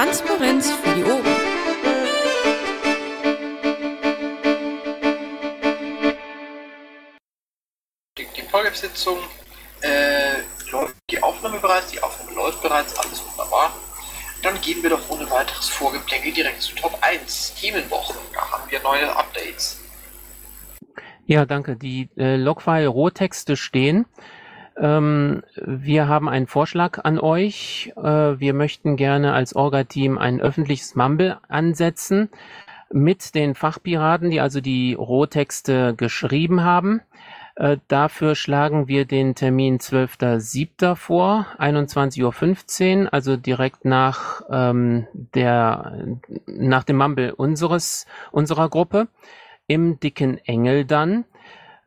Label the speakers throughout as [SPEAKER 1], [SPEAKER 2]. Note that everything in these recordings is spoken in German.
[SPEAKER 1] Transparenz für die Ohren.
[SPEAKER 2] Die, die Folgesitzung äh, läuft die Aufnahme bereits, die Aufnahme läuft bereits, alles wunderbar. Dann gehen wir doch ohne weiteres Vorgeplänkel direkt zu Top 1, Themenwochen. Da haben wir neue Updates.
[SPEAKER 3] Ja, danke. Die äh, Logfile-Rohtexte stehen. Ähm, wir haben einen Vorschlag an euch. Äh, wir möchten gerne als Orga-Team ein öffentliches Mumble ansetzen mit den Fachpiraten, die also die Rohtexte geschrieben haben. Äh, dafür schlagen wir den Termin 12.07. vor, 21.15 Uhr, also direkt nach, ähm, der, nach dem Mumble unseres, unserer Gruppe. Im dicken Engel dann.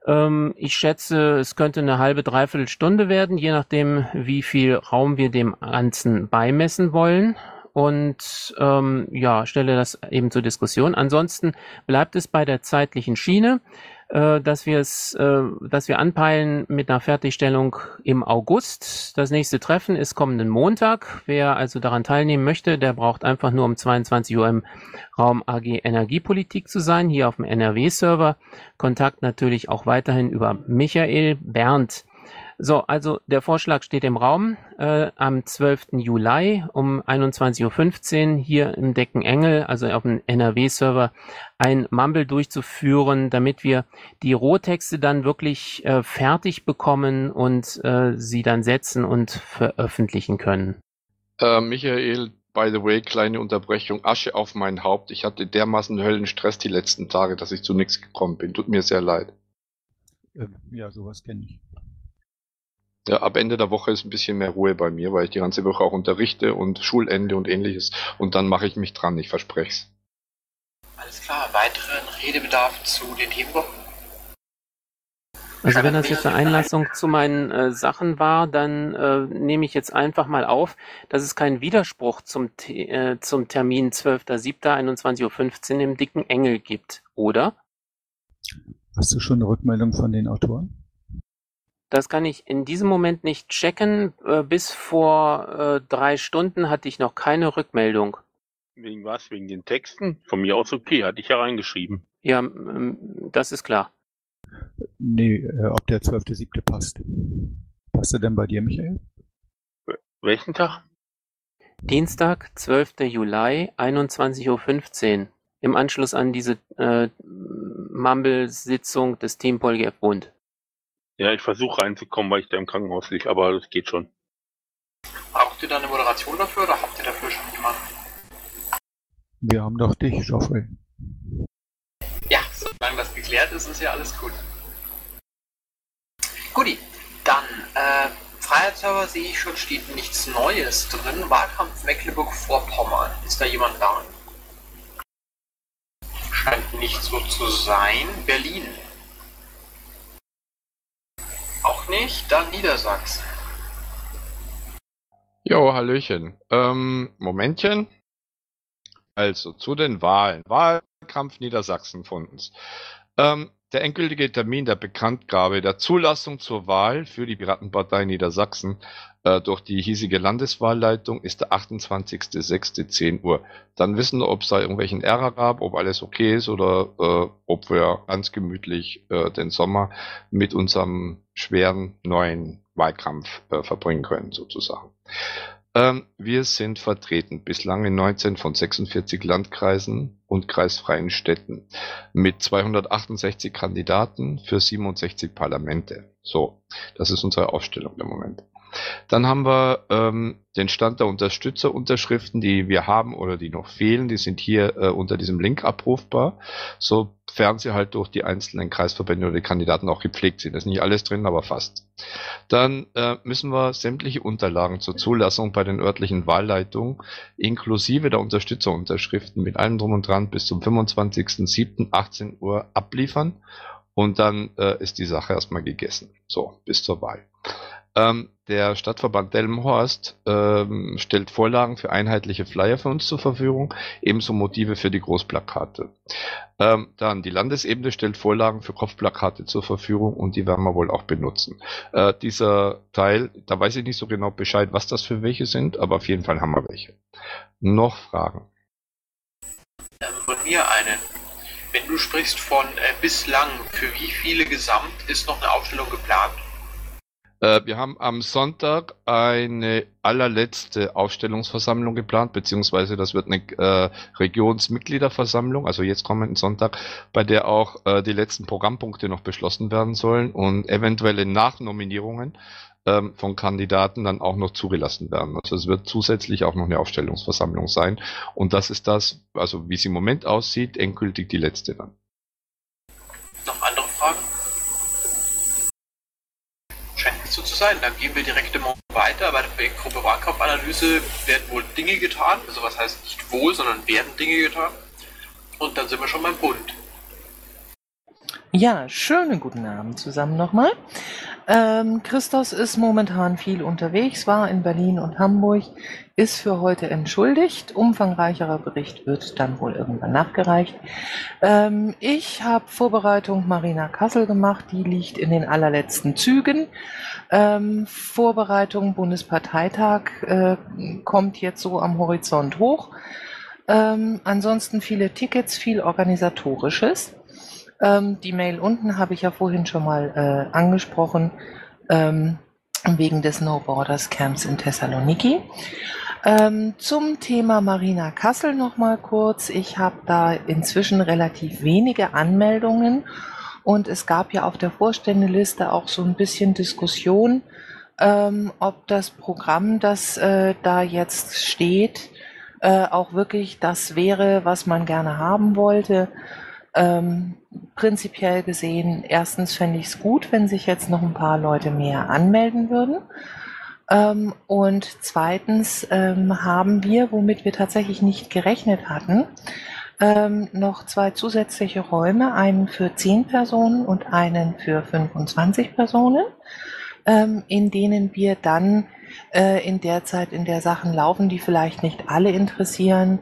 [SPEAKER 3] Ähm, ich schätze, es könnte eine halbe, dreiviertel Stunde werden, je nachdem, wie viel Raum wir dem Ganzen beimessen wollen. Und ähm, ja, stelle das eben zur Diskussion. Ansonsten bleibt es bei der zeitlichen Schiene dass wir es, äh, dass wir anpeilen mit einer Fertigstellung im August. Das nächste Treffen ist kommenden Montag. Wer also daran teilnehmen möchte, der braucht einfach nur um 22 Uhr im Raum AG Energiepolitik zu sein, hier auf dem NRW-Server. Kontakt natürlich auch weiterhin über Michael Berndt. So, also der Vorschlag steht im Raum. Äh, am 12. Juli um 21.15 Uhr hier im Deckenengel, also auf dem NRW-Server, ein Mumble durchzuführen, damit wir die Rohtexte dann wirklich äh, fertig bekommen und äh, sie dann setzen und veröffentlichen können.
[SPEAKER 4] Äh, Michael, by the way, kleine Unterbrechung, Asche auf mein Haupt. Ich hatte dermaßen Höllenstress die letzten Tage, dass ich zu nichts gekommen bin. Tut mir sehr leid.
[SPEAKER 5] Ähm, ja, sowas kenne ich.
[SPEAKER 4] Ja, ab Ende der Woche ist ein bisschen mehr Ruhe bei mir, weil ich die ganze Woche auch unterrichte und Schulende und ähnliches. Und dann mache ich mich dran, ich verspreche es.
[SPEAKER 2] Alles klar, weiteren Redebedarf zu den Themenwochen?
[SPEAKER 3] Also wenn das jetzt eine Einlassung zu meinen äh, Sachen war, dann äh, nehme ich jetzt einfach mal auf, dass es keinen Widerspruch zum, äh, zum Termin 12.07.21.15 Uhr im dicken Engel gibt, oder?
[SPEAKER 5] Hast du schon eine Rückmeldung von den Autoren?
[SPEAKER 3] Das kann ich in diesem Moment nicht checken. Äh, bis vor äh, drei Stunden hatte ich noch keine Rückmeldung.
[SPEAKER 6] Wegen was? Wegen den Texten? Von mir aus okay, hatte ich ja reingeschrieben.
[SPEAKER 3] Ja, das ist klar.
[SPEAKER 5] Nee, äh, ob der 12.7. passt. Passt er denn bei dir, Michael?
[SPEAKER 6] Welchen Tag?
[SPEAKER 3] Dienstag, 12. Juli, 21.15 Uhr. Im Anschluss an diese äh, Mumble-Sitzung des Team PolGF Bund.
[SPEAKER 6] Ja, ich versuche reinzukommen, weil ich da im Krankenhaus liege, aber das geht schon.
[SPEAKER 2] Habt ihr da eine Moderation dafür oder habt ihr dafür schon jemanden?
[SPEAKER 5] Wir haben doch dich, Geoffrey.
[SPEAKER 2] Ja, solange das geklärt ist, ist ja alles gut. Guti, dann, äh, Freiheitsserver sehe ich schon, steht nichts Neues drin. Wahlkampf Mecklenburg-Vorpommern. Ist da jemand da? Scheint nicht so zu sein. Berlin. Nicht, dann Niedersachsen.
[SPEAKER 4] Jo, Hallöchen. Ähm, Momentchen. Also, zu den Wahlen. Wahlkampf Niedersachsen von uns. Ähm, der endgültige Termin der Bekanntgabe der Zulassung zur Wahl für die Piratenpartei Niedersachsen äh, durch die hiesige Landeswahlleitung ist der 28.06.10 Uhr. Dann wissen wir, ob es da irgendwelchen Ärger gab, ob alles okay ist oder äh, ob wir ganz gemütlich äh, den Sommer mit unserem schweren neuen Wahlkampf äh, verbringen können, sozusagen. Ähm, wir sind vertreten bislang in 19 von 46 Landkreisen und kreisfreien Städten mit 268 Kandidaten für 67 Parlamente. So, das ist unsere Aufstellung im Moment. Dann haben wir ähm, den Stand der Unterstützerunterschriften, die wir haben oder die noch fehlen. Die sind hier äh, unter diesem Link abrufbar, sofern sie halt durch die einzelnen Kreisverbände oder die Kandidaten auch gepflegt sind. Da ist nicht alles drin, aber fast. Dann äh, müssen wir sämtliche Unterlagen zur Zulassung bei den örtlichen Wahlleitungen inklusive der Unterstützerunterschriften mit allem drum und dran bis zum 25.07.18 Uhr abliefern. Und dann äh, ist die Sache erstmal gegessen. So, bis zur Wahl. Ähm, der Stadtverband Delmenhorst ähm, stellt Vorlagen für einheitliche Flyer für uns zur Verfügung, ebenso Motive für die Großplakate. Ähm, dann die Landesebene stellt Vorlagen für Kopfplakate zur Verfügung und die werden wir wohl auch benutzen. Äh, dieser Teil, da weiß ich nicht so genau Bescheid, was das für welche sind, aber auf jeden Fall haben wir welche. noch Fragen?
[SPEAKER 2] Ähm, von mir eine. Wenn du sprichst von äh, bislang, für wie viele gesamt ist noch eine Aufstellung geplant?
[SPEAKER 4] Äh, wir haben am Sonntag eine allerletzte Aufstellungsversammlung geplant, beziehungsweise das wird eine äh, Regionsmitgliederversammlung, also jetzt kommenden Sonntag, bei der auch äh, die letzten Programmpunkte noch beschlossen werden sollen und eventuelle Nachnominierungen ähm, von Kandidaten dann auch noch zugelassen werden. Also es wird zusätzlich auch noch eine Aufstellungsversammlung sein. Und das ist das, also wie es im Moment aussieht, endgültig die letzte dann.
[SPEAKER 2] Noch andere Fragen? Scheint nicht so zu sein. Dann gehen wir direkt immer weiter. Bei der Projektgruppe Wahlkampfanalyse werden wohl Dinge getan. Also was heißt nicht wohl, sondern werden Dinge getan. Und dann sind wir schon beim Bund.
[SPEAKER 1] Ja, schönen guten Abend zusammen nochmal. Ähm, Christos ist momentan viel unterwegs, war in Berlin und Hamburg, ist für heute entschuldigt. Umfangreicherer Bericht wird dann wohl irgendwann nachgereicht. Ähm, ich habe Vorbereitung Marina Kassel gemacht, die liegt in den allerletzten Zügen. Ähm, Vorbereitung Bundesparteitag äh, kommt jetzt so am Horizont hoch. Ähm, ansonsten viele Tickets, viel organisatorisches. Ähm, die Mail unten habe ich ja vorhin schon mal äh, angesprochen, ähm, wegen des No Borders Camps in Thessaloniki. Ähm, zum Thema Marina Kassel noch mal kurz. Ich habe da inzwischen relativ wenige Anmeldungen und es gab ja auf der Vorständeliste auch so ein bisschen Diskussion, ähm, ob das Programm, das äh, da jetzt steht, äh, auch wirklich das wäre, was man gerne haben wollte. Ähm, prinzipiell gesehen, erstens fände ich es gut, wenn sich jetzt noch ein paar Leute mehr anmelden würden. Ähm, und zweitens ähm, haben wir, womit wir tatsächlich nicht gerechnet hatten, ähm, noch zwei zusätzliche Räume, einen für 10 Personen und einen für 25 Personen, ähm, in denen wir dann äh, in der Zeit, in der Sachen laufen, die vielleicht nicht alle interessieren,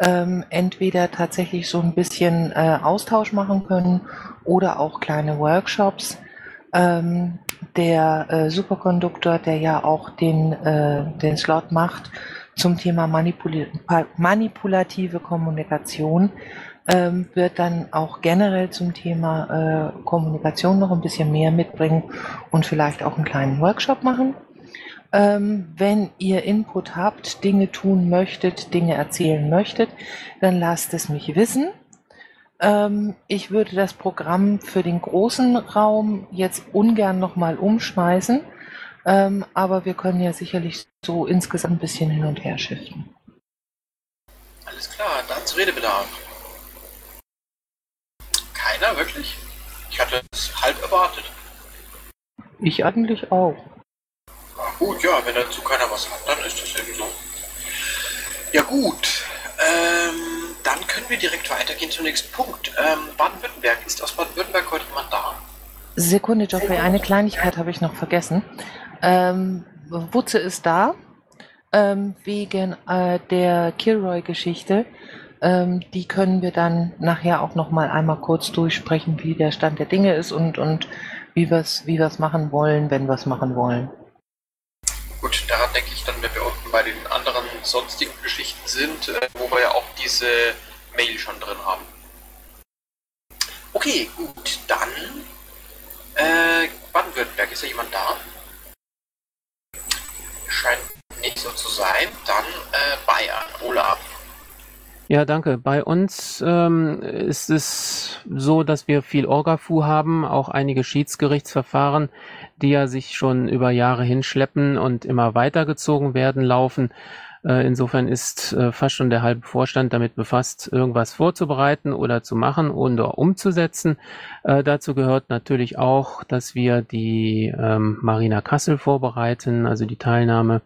[SPEAKER 1] ähm, entweder tatsächlich so ein bisschen äh, Austausch machen können oder auch kleine Workshops. Ähm, der äh, Superkonduktor, der ja auch den, äh, den Slot macht zum Thema Manipul manipulative Kommunikation, ähm, wird dann auch generell zum Thema äh, Kommunikation noch ein bisschen mehr mitbringen und vielleicht auch einen kleinen Workshop machen. Ähm, wenn ihr Input habt, Dinge tun möchtet, Dinge erzählen möchtet, dann lasst es mich wissen. Ähm, ich würde das Programm für den großen Raum jetzt ungern nochmal umschmeißen, ähm, aber wir können ja sicherlich so insgesamt ein bisschen hin und her shiften.
[SPEAKER 2] Alles klar, dann zu Redebedarf. Keiner, wirklich? Ich hatte es halb erwartet.
[SPEAKER 1] Ich eigentlich auch.
[SPEAKER 2] Gut, ja, wenn dazu keiner was hat, dann ist das eben so. Ja gut, ähm, dann können wir direkt weitergehen zum nächsten Punkt. Ähm, Baden-Württemberg, ist aus Baden-Württemberg heute jemand da?
[SPEAKER 1] Sekunde, Geoffrey, eine Kleinigkeit habe ich noch vergessen. Ähm, Wutze ist da, ähm, wegen äh, der Kilroy-Geschichte. Ähm, die können wir dann nachher auch noch mal einmal kurz durchsprechen, wie der Stand der Dinge ist und, und wie wir es wie wir's machen wollen, wenn wir es machen wollen.
[SPEAKER 2] Gut, daran denke ich dann, wenn wir unten bei den anderen sonstigen Geschichten sind, äh, wo wir ja auch diese Mail schon drin haben. Okay, gut, dann äh, Baden-Württemberg, ist ja jemand da? Scheint nicht so zu sein. Dann äh, Bayern, Olaf.
[SPEAKER 3] Ja, danke. Bei uns ähm, ist es so, dass wir viel Orgafu haben, auch einige Schiedsgerichtsverfahren, die ja sich schon über Jahre hinschleppen und immer weitergezogen werden, laufen. Äh, insofern ist äh, fast schon der halbe Vorstand damit befasst, irgendwas vorzubereiten oder zu machen oder umzusetzen. Äh, dazu gehört natürlich auch, dass wir die ähm, Marina Kassel vorbereiten, also die Teilnahme,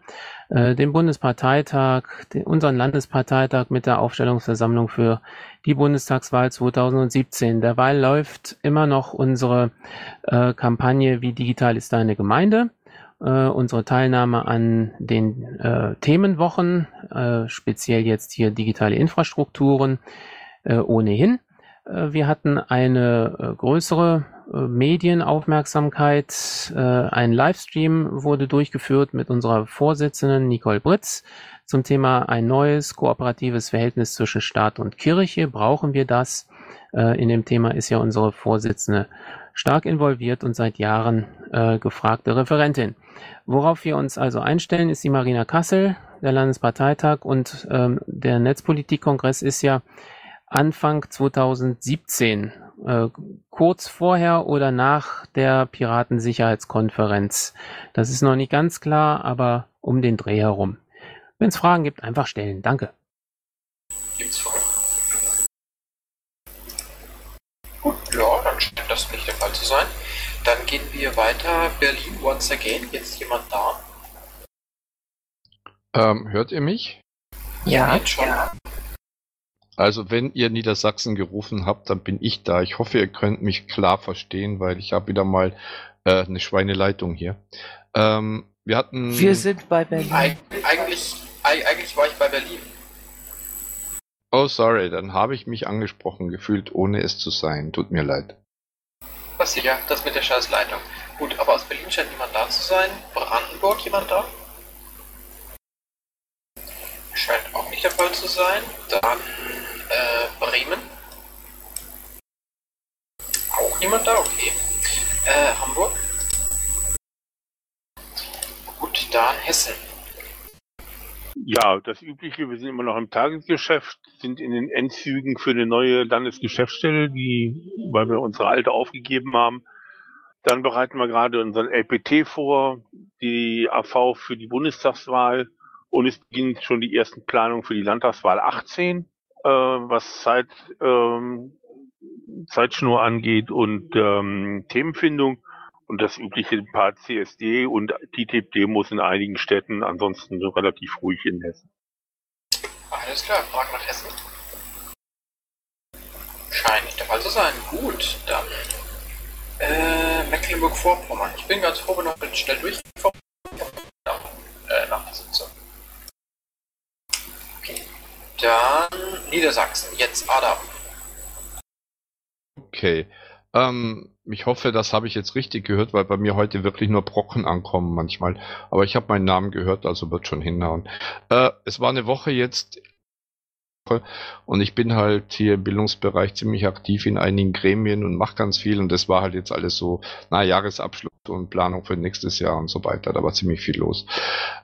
[SPEAKER 3] den Bundesparteitag, unseren Landesparteitag mit der Aufstellungsversammlung für die Bundestagswahl 2017. Derweil läuft immer noch unsere Kampagne Wie digital ist deine Gemeinde? Äh, unsere Teilnahme an den äh, Themenwochen, äh, speziell jetzt hier digitale Infrastrukturen, äh, ohnehin. Äh, wir hatten eine größere Medienaufmerksamkeit. ein Livestream wurde durchgeführt mit unserer Vorsitzenden Nicole Britz zum Thema ein neues kooperatives Verhältnis zwischen Staat und Kirche. Brauchen wir das? In dem Thema ist ja unsere Vorsitzende stark involviert und seit Jahren äh, gefragte Referentin. Worauf wir uns also einstellen, ist die Marina Kassel, der Landesparteitag und ähm, der Netzpolitikkongress ist ja Anfang 2017, äh, kurz vorher oder nach der Piratensicherheitskonferenz. Das ist noch nicht ganz klar, aber um den Dreh herum. Wenn es Fragen gibt, einfach stellen. Danke.
[SPEAKER 2] Gibt's Fragen? Gut, ja, dann scheint das nicht der Fall zu sein. Dann gehen wir weiter. Berlin once again. Jetzt jemand da?
[SPEAKER 4] Ähm, hört ihr mich?
[SPEAKER 1] Ja.
[SPEAKER 2] Jetzt schon.
[SPEAKER 4] Also wenn ihr Niedersachsen gerufen habt, dann bin ich da. Ich hoffe, ihr könnt mich klar verstehen, weil ich habe wieder mal äh, eine Schweineleitung hier. Ähm, wir hatten.
[SPEAKER 1] Wir sind bei Berlin.
[SPEAKER 2] Eig eigentlich, eig eigentlich war ich bei Berlin.
[SPEAKER 4] Oh, sorry, dann habe ich mich angesprochen gefühlt, ohne es zu sein. Tut mir leid.
[SPEAKER 2] Passiert ja, das mit der scheiß Leitung. Gut, aber aus Berlin scheint niemand da zu sein. Brandenburg jemand da? Scheint auch nicht der Fall zu sein. Dann äh, Bremen. Auch niemand da, okay. Äh, Hamburg. Gut, dann Hessen.
[SPEAKER 6] Ja, das Übliche, wir sind immer noch im Tagesgeschäft, sind in den Endzügen für eine neue Landesgeschäftsstelle, die, weil wir unsere alte aufgegeben haben. Dann bereiten wir gerade unseren LPT vor, die AV für die Bundestagswahl und es beginnt schon die ersten Planungen für die Landtagswahl 18, äh, was Zeit, ähm, Zeitschnur angeht und ähm, Themenfindung und das übliche paar CSD und TTIP-Demos in einigen Städten, ansonsten so relativ ruhig in Hessen.
[SPEAKER 2] Alles klar, Fragen nach Hessen? Scheint nicht der Fall zu sein. Gut, dann äh, Mecklenburg-Vorpommern. Ich bin ganz froh, wenn wir schnell durchgekommen nach, äh, nach der Sitzung. Okay. Dann Niedersachsen. Jetzt Adam.
[SPEAKER 4] Okay. Ähm, ich hoffe, das habe ich jetzt richtig gehört, weil bei mir heute wirklich nur Brocken ankommen manchmal. Aber ich habe meinen Namen gehört, also wird schon hinhauen. Äh, es war eine Woche jetzt und ich bin halt hier im Bildungsbereich ziemlich aktiv in einigen Gremien und mache ganz viel und das war halt jetzt alles so, na, Jahresabschluss und Planung für nächstes Jahr und so weiter. Da war ziemlich viel los.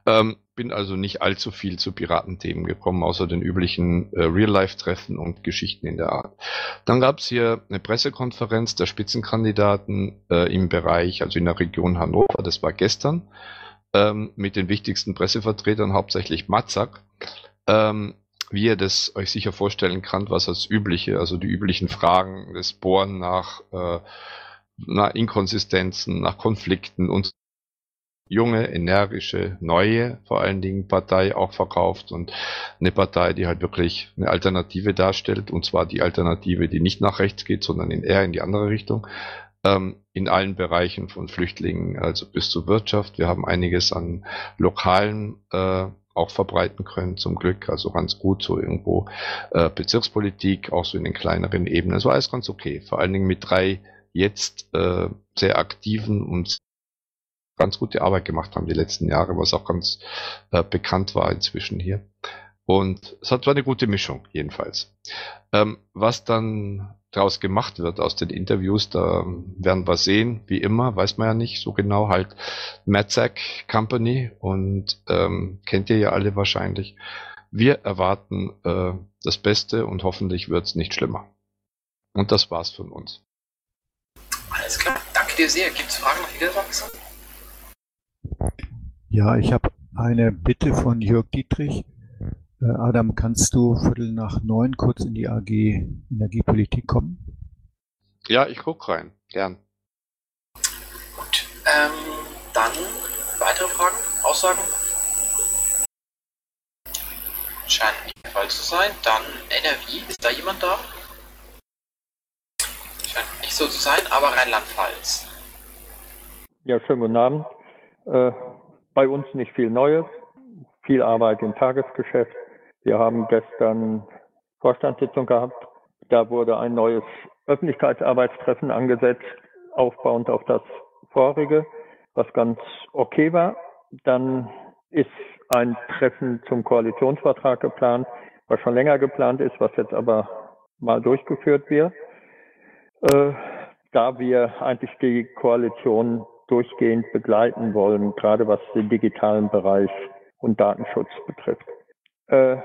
[SPEAKER 4] Ähm, bin also nicht allzu viel zu Piratenthemen gekommen, außer den üblichen äh, Real-Life-Treffen und Geschichten in der Art. Dann gab es hier eine Pressekonferenz der Spitzenkandidaten äh, im Bereich, also in der Region Hannover, das war gestern, ähm, mit den wichtigsten Pressevertretern, hauptsächlich Matzak. Ähm, wie ihr das euch sicher vorstellen könnt, was als übliche, also die üblichen Fragen des Bohren nach, äh, nach Inkonsistenzen, nach Konflikten und junge, energische, neue vor allen Dingen Partei auch verkauft und eine Partei, die halt wirklich eine Alternative darstellt und zwar die Alternative, die nicht nach rechts geht, sondern in eher in die andere Richtung ähm, in allen Bereichen von Flüchtlingen, also bis zur Wirtschaft. Wir haben einiges an lokalen äh, auch verbreiten können, zum Glück. Also ganz gut, so irgendwo äh, Bezirkspolitik, auch so in den kleineren Ebenen. Es war alles ganz okay. Vor allen Dingen mit drei jetzt äh, sehr aktiven und ganz gute Arbeit gemacht haben die letzten Jahre, was auch ganz äh, bekannt war inzwischen hier. Und es hat war eine gute Mischung, jedenfalls. Ähm, was dann daraus gemacht wird aus den Interviews, da werden wir sehen, wie immer, weiß man ja nicht so genau, halt Matzak Company und ähm, kennt ihr ja alle wahrscheinlich. Wir erwarten äh, das Beste und hoffentlich wird es nicht schlimmer. Und das war's von uns.
[SPEAKER 2] Alles klar, danke dir sehr. Gibt es Fragen nach Niedersachsen?
[SPEAKER 5] Ja, ich habe eine Bitte von Jörg Dietrich. Äh, Adam, kannst du Viertel nach neun kurz in die AG Energiepolitik kommen?
[SPEAKER 4] Ja, ich guck rein. Gern.
[SPEAKER 2] Gut, ähm, dann weitere Fragen, Aussagen? Scheint nicht der Fall zu sein. Dann NRW, ist da jemand da? Nicht so zu sein, aber Rheinland-Pfalz.
[SPEAKER 7] Ja, schönen guten Abend. Äh, bei uns nicht viel Neues, viel Arbeit im Tagesgeschäft. Wir haben gestern Vorstandssitzung gehabt. Da wurde ein neues Öffentlichkeitsarbeitstreffen angesetzt, aufbauend auf das vorige, was ganz okay war. Dann ist ein Treffen zum Koalitionsvertrag geplant, was schon länger geplant ist, was jetzt aber mal durchgeführt wird, äh, da wir eigentlich die Koalition durchgehend begleiten wollen, gerade was den digitalen Bereich und Datenschutz betrifft. Äh,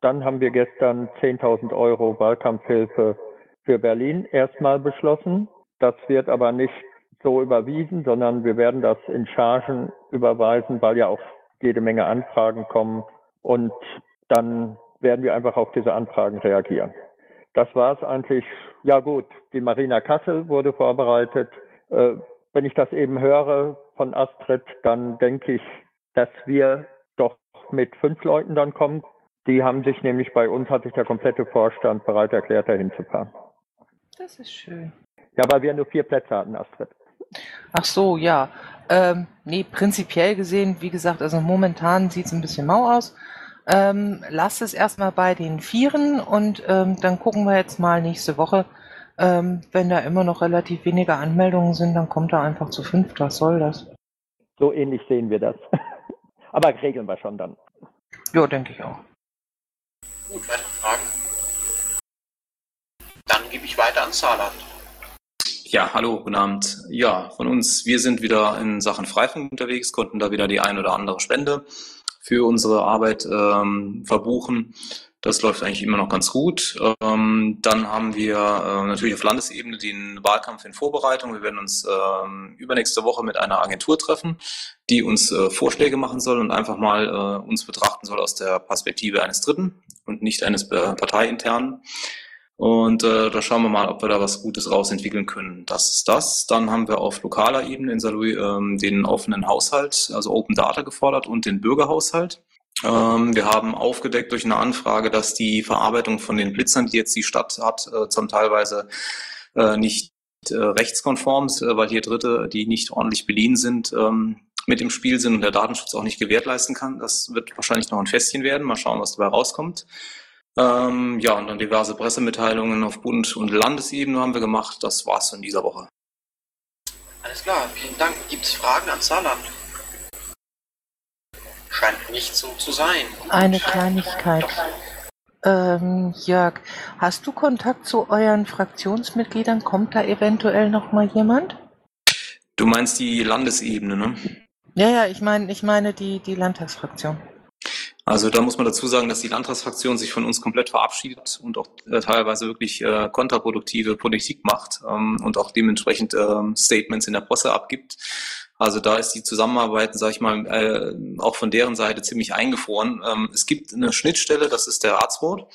[SPEAKER 7] dann haben wir gestern 10.000 Euro Wahlkampfhilfe für Berlin erstmal beschlossen. Das wird aber nicht so überwiesen, sondern wir werden das in Chargen überweisen, weil ja auch jede Menge Anfragen kommen und dann werden wir einfach auf diese Anfragen reagieren. Das war es eigentlich. Ja gut, die Marina Kassel wurde vorbereitet. Äh, wenn ich das eben höre von Astrid, dann denke ich, dass wir doch mit fünf Leuten dann kommen. Die haben sich nämlich bei uns, hat sich der komplette Vorstand bereit erklärt, dahin zu fahren.
[SPEAKER 1] Das ist schön.
[SPEAKER 7] Ja, weil wir nur vier Plätze hatten, Astrid.
[SPEAKER 1] Ach so, ja. Ähm, nee, prinzipiell gesehen, wie gesagt, also momentan sieht es ein bisschen mau aus. Ähm, lasst es erstmal bei den Vieren und ähm, dann gucken wir jetzt mal nächste Woche. Ähm, wenn da immer noch relativ wenige Anmeldungen sind, dann kommt er einfach zu fünf. Was soll das?
[SPEAKER 7] So ähnlich sehen wir das. Aber regeln wir schon dann.
[SPEAKER 1] Ja, denke ich auch.
[SPEAKER 2] Gut, weitere Fragen? Dann gebe ich weiter an Saarland.
[SPEAKER 8] Ja, hallo, guten Abend. Ja, von uns, wir sind wieder in Sachen Freifunk unterwegs, konnten da wieder die ein oder andere Spende für unsere Arbeit ähm, verbuchen. Das läuft eigentlich immer noch ganz gut. Ähm, dann haben wir äh, natürlich auf Landesebene den Wahlkampf in Vorbereitung. Wir werden uns ähm, übernächste Woche mit einer Agentur treffen, die uns äh, Vorschläge machen soll und einfach mal äh, uns betrachten soll aus der Perspektive eines Dritten und nicht eines äh, parteiinternen. Und äh, da schauen wir mal, ob wir da was Gutes rausentwickeln können. Das ist das. Dann haben wir auf lokaler Ebene in Saarlouis ähm, den offenen Haushalt, also Open Data gefordert und den Bürgerhaushalt. Ähm, wir haben aufgedeckt durch eine Anfrage, dass die Verarbeitung von den Blitzern, die jetzt die Stadt hat, äh, zum teilweise äh, nicht äh, rechtskonform ist, äh, weil hier Dritte, die nicht ordentlich beliehen sind, ähm, mit im Spiel sind und der Datenschutz auch nicht gewährleisten kann. Das wird wahrscheinlich noch ein Festchen werden. Mal schauen, was dabei rauskommt. Ähm, ja, und dann diverse Pressemitteilungen auf Bund- und Landesebene haben wir gemacht. Das war's in dieser Woche.
[SPEAKER 2] Alles klar, vielen Dank. Gibt es Fragen an Saarland? Scheint nicht so zu sein.
[SPEAKER 1] Eine Kleinigkeit. Ähm, Jörg, hast du Kontakt zu euren Fraktionsmitgliedern? Kommt da eventuell noch mal jemand?
[SPEAKER 8] Du meinst die Landesebene, ne?
[SPEAKER 1] Ja, ja, ich meine, ich meine die, die Landtagsfraktion.
[SPEAKER 8] Also da muss man dazu sagen, dass die Landtagsfraktion sich von uns komplett verabschiedet und auch äh, teilweise wirklich äh, kontraproduktive Politik macht ähm, und auch dementsprechend ähm, Statements in der Presse abgibt. Also da ist die Zusammenarbeit, sage ich mal, äh, auch von deren Seite ziemlich eingefroren. Ähm, es gibt eine Schnittstelle, das ist der Ratsboard.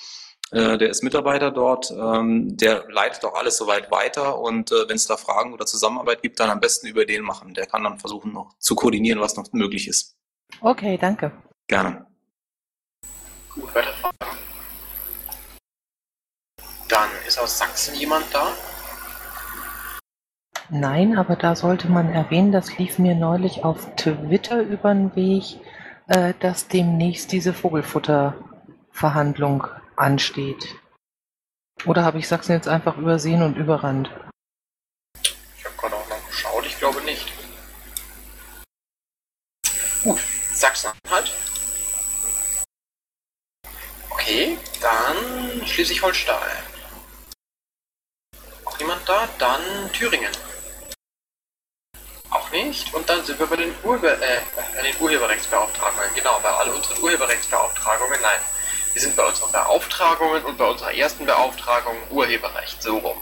[SPEAKER 8] Äh, der ist Mitarbeiter dort, ähm, der leitet auch alles soweit weiter und äh, wenn es da Fragen oder Zusammenarbeit gibt, dann am besten über den machen. Der kann dann versuchen noch zu koordinieren, was noch möglich ist.
[SPEAKER 1] Okay, danke.
[SPEAKER 8] Gerne.
[SPEAKER 2] Gut, weitere Fragen? Dann ist aus Sachsen jemand da?
[SPEAKER 1] Nein, aber da sollte man erwähnen, das lief mir neulich auf Twitter über den Weg, äh, dass demnächst diese Vogelfutterverhandlung ansteht. Oder habe ich Sachsen jetzt einfach übersehen und überrannt?
[SPEAKER 2] Ich habe gerade auch noch geschaut, ich glaube nicht. Gut, Sachsen-Anhalt. Okay, dann Schleswig-Holstein. Auch niemand da? Dann Thüringen. Auch nicht. Und dann sind wir bei den, Urbe äh, bei den Urheberrechtsbeauftragungen. Genau, bei all unseren Urheberrechtsbeauftragungen. Nein, wir sind bei unseren Beauftragungen und bei unserer ersten Beauftragung Urheberrecht. So rum.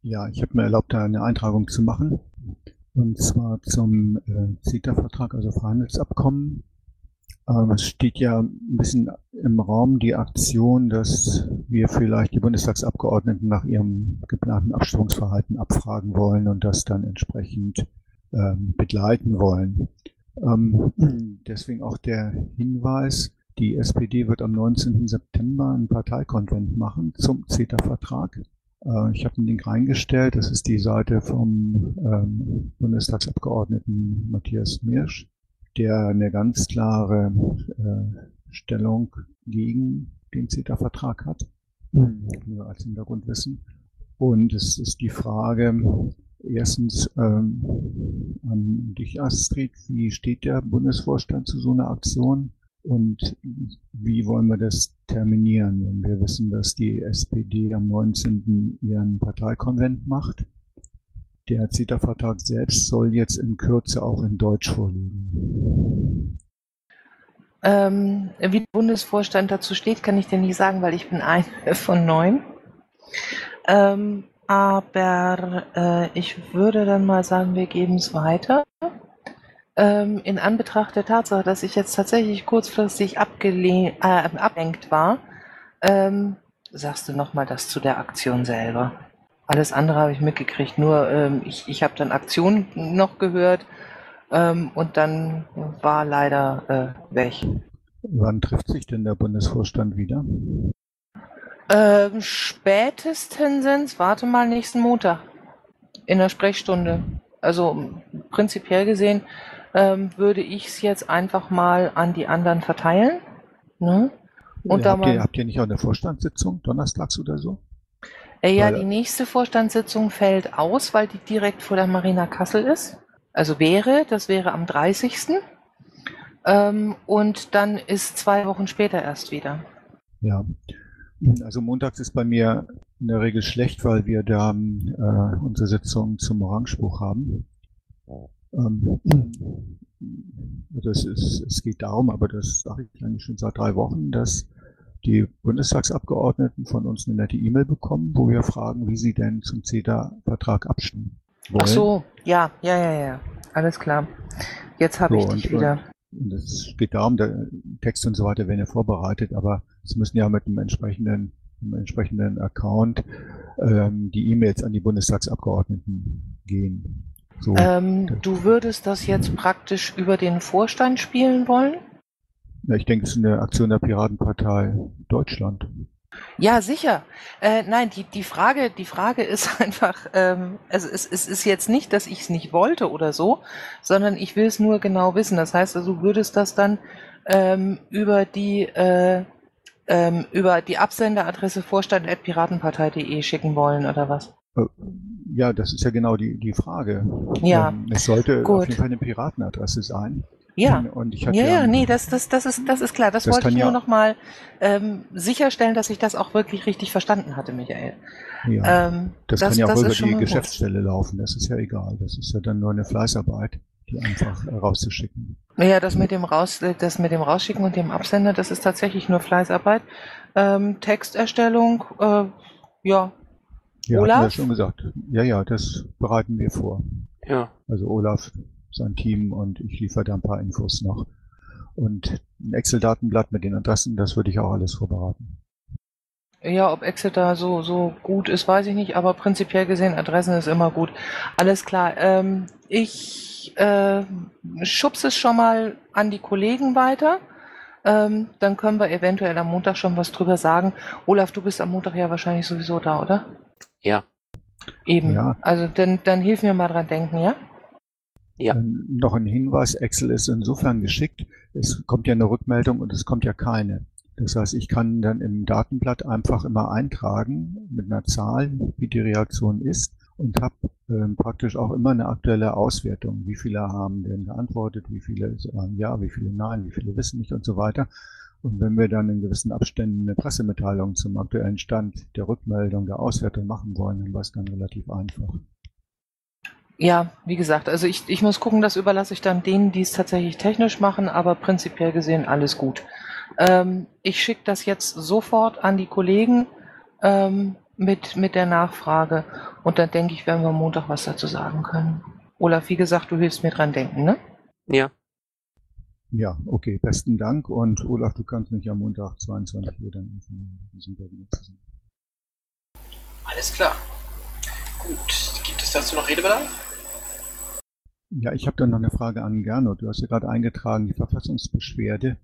[SPEAKER 5] Ja, ich habe mir erlaubt, da eine Eintragung zu machen. Und zwar zum äh, CETA-Vertrag, also Freihandelsabkommen. Ähm, es steht ja ein bisschen im Raum die Aktion, dass wir vielleicht die Bundestagsabgeordneten nach ihrem geplanten Abstimmungsverhalten abfragen wollen und das dann entsprechend ähm, begleiten wollen. Ähm, deswegen auch der Hinweis, die SPD wird am 19. September einen Parteikonvent machen zum CETA-Vertrag. Äh, ich habe einen Link reingestellt, das ist die Seite vom ähm, Bundestagsabgeordneten Matthias Mirsch der eine ganz klare äh, Stellung gegen den CETA-Vertrag hat, nur als Hintergrundwissen. Und es ist die Frage, Erstens ähm, an dich, Astrid, wie steht der Bundesvorstand zu so einer Aktion? Und wie wollen wir das terminieren, wenn wir wissen, dass die SPD am 19. ihren Parteikonvent macht? Der CETA-Vertrag selbst soll jetzt in Kürze auch in Deutsch vorliegen.
[SPEAKER 1] Ähm, wie der Bundesvorstand dazu steht, kann ich dir nicht sagen, weil ich bin eine von neun. Ähm, aber äh, ich würde dann mal sagen, wir geben es weiter. Ähm, in Anbetracht der Tatsache, dass ich jetzt tatsächlich kurzfristig äh, ablenkt war, ähm, sagst du nochmal das zu der Aktion selber. Alles andere habe ich mitgekriegt, nur ähm, ich, ich habe dann Aktion noch gehört ähm, und dann war leider äh, weg.
[SPEAKER 5] Wann trifft sich denn der Bundesvorstand wieder?
[SPEAKER 1] Ähm, spätestens, warte mal, nächsten Montag. In der Sprechstunde. Also prinzipiell gesehen ähm, würde ich es jetzt einfach mal an die anderen verteilen. Ne?
[SPEAKER 5] Und ja, habt, ihr, habt ihr nicht auch eine Vorstandssitzung, donnerstags oder so?
[SPEAKER 1] Äh, ja, die nächste Vorstandssitzung fällt aus, weil die direkt vor der Marina Kassel ist. Also wäre, das wäre am 30. Ähm, und dann ist zwei Wochen später erst wieder.
[SPEAKER 5] Ja, also montags ist bei mir in der Regel schlecht, weil wir da äh, unsere Sitzung zum Orangebuch haben. Ähm, das ist, es geht darum, aber das sage ich eigentlich schon seit drei Wochen, dass die Bundestagsabgeordneten von uns eine nette E-Mail bekommen, wo wir fragen, wie sie denn zum CETA-Vertrag abstimmen
[SPEAKER 1] wollen. Ach so, ja, ja, ja, ja, alles klar. Jetzt habe so, ich dich wieder.
[SPEAKER 5] Und es geht darum, der Text und so weiter werden ja vorbereitet, aber es müssen ja mit einem entsprechenden, einem entsprechenden Account ähm, die E-Mails an die Bundestagsabgeordneten gehen.
[SPEAKER 1] So. Ähm, du würdest das jetzt praktisch über den Vorstand spielen wollen?
[SPEAKER 5] Ja, ich denke, es ist eine Aktion der Piratenpartei Deutschland.
[SPEAKER 1] Ja, sicher. Äh, nein, die, die, Frage, die Frage ist einfach, ähm, also es, es ist jetzt nicht, dass ich es nicht wollte oder so, sondern ich will es nur genau wissen. Das heißt also, du würdest das dann ähm, über die äh, ähm, über die Absenderadresse vorstand.piratenpartei.de schicken wollen oder was? Äh,
[SPEAKER 5] ja, das ist ja genau die, die Frage.
[SPEAKER 1] Ja. Ähm,
[SPEAKER 5] es sollte Gut. auf jeden Fall eine Piratenadresse sein.
[SPEAKER 1] Ja, und ich ja, ja, ja, nee, das, das, das, ist, das ist klar. Das, das wollte ich nur ja, noch mal ähm, sicherstellen, dass ich das auch wirklich richtig verstanden hatte, Michael.
[SPEAKER 5] Ja, ähm, das, das, kann ja auch über die Geschäftsstelle laufen. Das ist ja egal. Das ist ja dann nur eine Fleißarbeit, die einfach äh, rauszuschicken.
[SPEAKER 1] Naja, das mit dem Raus, das mit dem Rausschicken und dem Absender, das ist tatsächlich nur Fleißarbeit. Ähm, Texterstellung, äh, ja.
[SPEAKER 5] Ja, Olaf? Ja schon gesagt. Ja, ja, das bereiten wir vor.
[SPEAKER 3] Ja.
[SPEAKER 5] Also Olaf sein Team und ich liefere da ein paar Infos noch. Und ein Excel-Datenblatt mit den Adressen, das würde ich auch alles vorbereiten.
[SPEAKER 1] Ja, ob Excel da so, so gut ist, weiß ich nicht, aber prinzipiell gesehen, Adressen ist immer gut. Alles klar. Ähm, ich äh, schubse es schon mal an die Kollegen weiter. Ähm, dann können wir eventuell am Montag schon was drüber sagen. Olaf, du bist am Montag ja wahrscheinlich sowieso da, oder?
[SPEAKER 3] Ja.
[SPEAKER 1] Eben. Ja. Also dann, dann hilf mir mal dran denken, ja?
[SPEAKER 5] Ja. Ähm, noch ein Hinweis, Excel ist insofern geschickt, es kommt ja eine Rückmeldung und es kommt ja keine. Das heißt, ich kann dann im Datenblatt einfach immer eintragen mit einer Zahl, wie die Reaktion ist und habe ähm, praktisch auch immer eine aktuelle Auswertung. Wie viele haben denn geantwortet, wie viele sagen ja, wie viele nein, wie viele wissen nicht und so weiter. Und wenn wir dann in gewissen Abständen eine Pressemitteilung zum aktuellen Stand der Rückmeldung, der Auswertung machen wollen, dann war es dann relativ einfach.
[SPEAKER 1] Ja, wie gesagt, also ich, ich muss gucken, das überlasse ich dann denen, die es tatsächlich technisch machen, aber prinzipiell gesehen alles gut. Ähm, ich schicke das jetzt sofort an die Kollegen ähm, mit, mit der Nachfrage und dann denke ich, werden wir Montag was dazu sagen können. Olaf, wie gesagt, du hilfst mir dran denken, ne?
[SPEAKER 3] Ja.
[SPEAKER 5] Ja, okay, besten Dank und Olaf, du kannst mich am Montag 22 Uhr dann informieren.
[SPEAKER 2] Alles klar. Gut, gibt es dazu noch Redebedarf?
[SPEAKER 5] Ja, ich habe da noch eine Frage an Gernot. Du hast ja gerade eingetragen, die Verfassungsbeschwerde.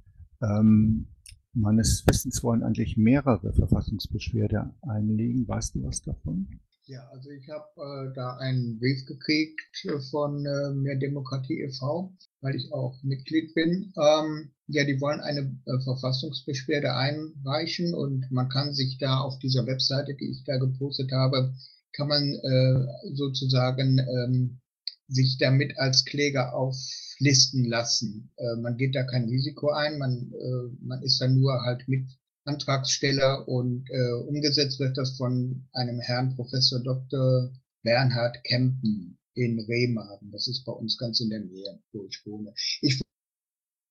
[SPEAKER 5] Ähm, meines Wissens wollen eigentlich mehrere Verfassungsbeschwerde einlegen. Weißt du was davon?
[SPEAKER 9] Ja, also ich habe äh, da einen Brief gekriegt von äh, Mehr Demokratie e.V., weil ich auch Mitglied bin. Ähm, ja, die wollen eine äh, Verfassungsbeschwerde einreichen und man kann sich da auf dieser Webseite, die ich da gepostet habe, kann man äh, sozusagen ähm, sich damit als Kläger auflisten lassen. Äh, man geht da kein Risiko ein, man, äh, man ist dann nur halt mit Antragsteller und äh, umgesetzt wird das von einem Herrn Professor Dr. Bernhard Kempen in Remagen. Das ist bei uns ganz in der Nähe, wo ich wohne. Ich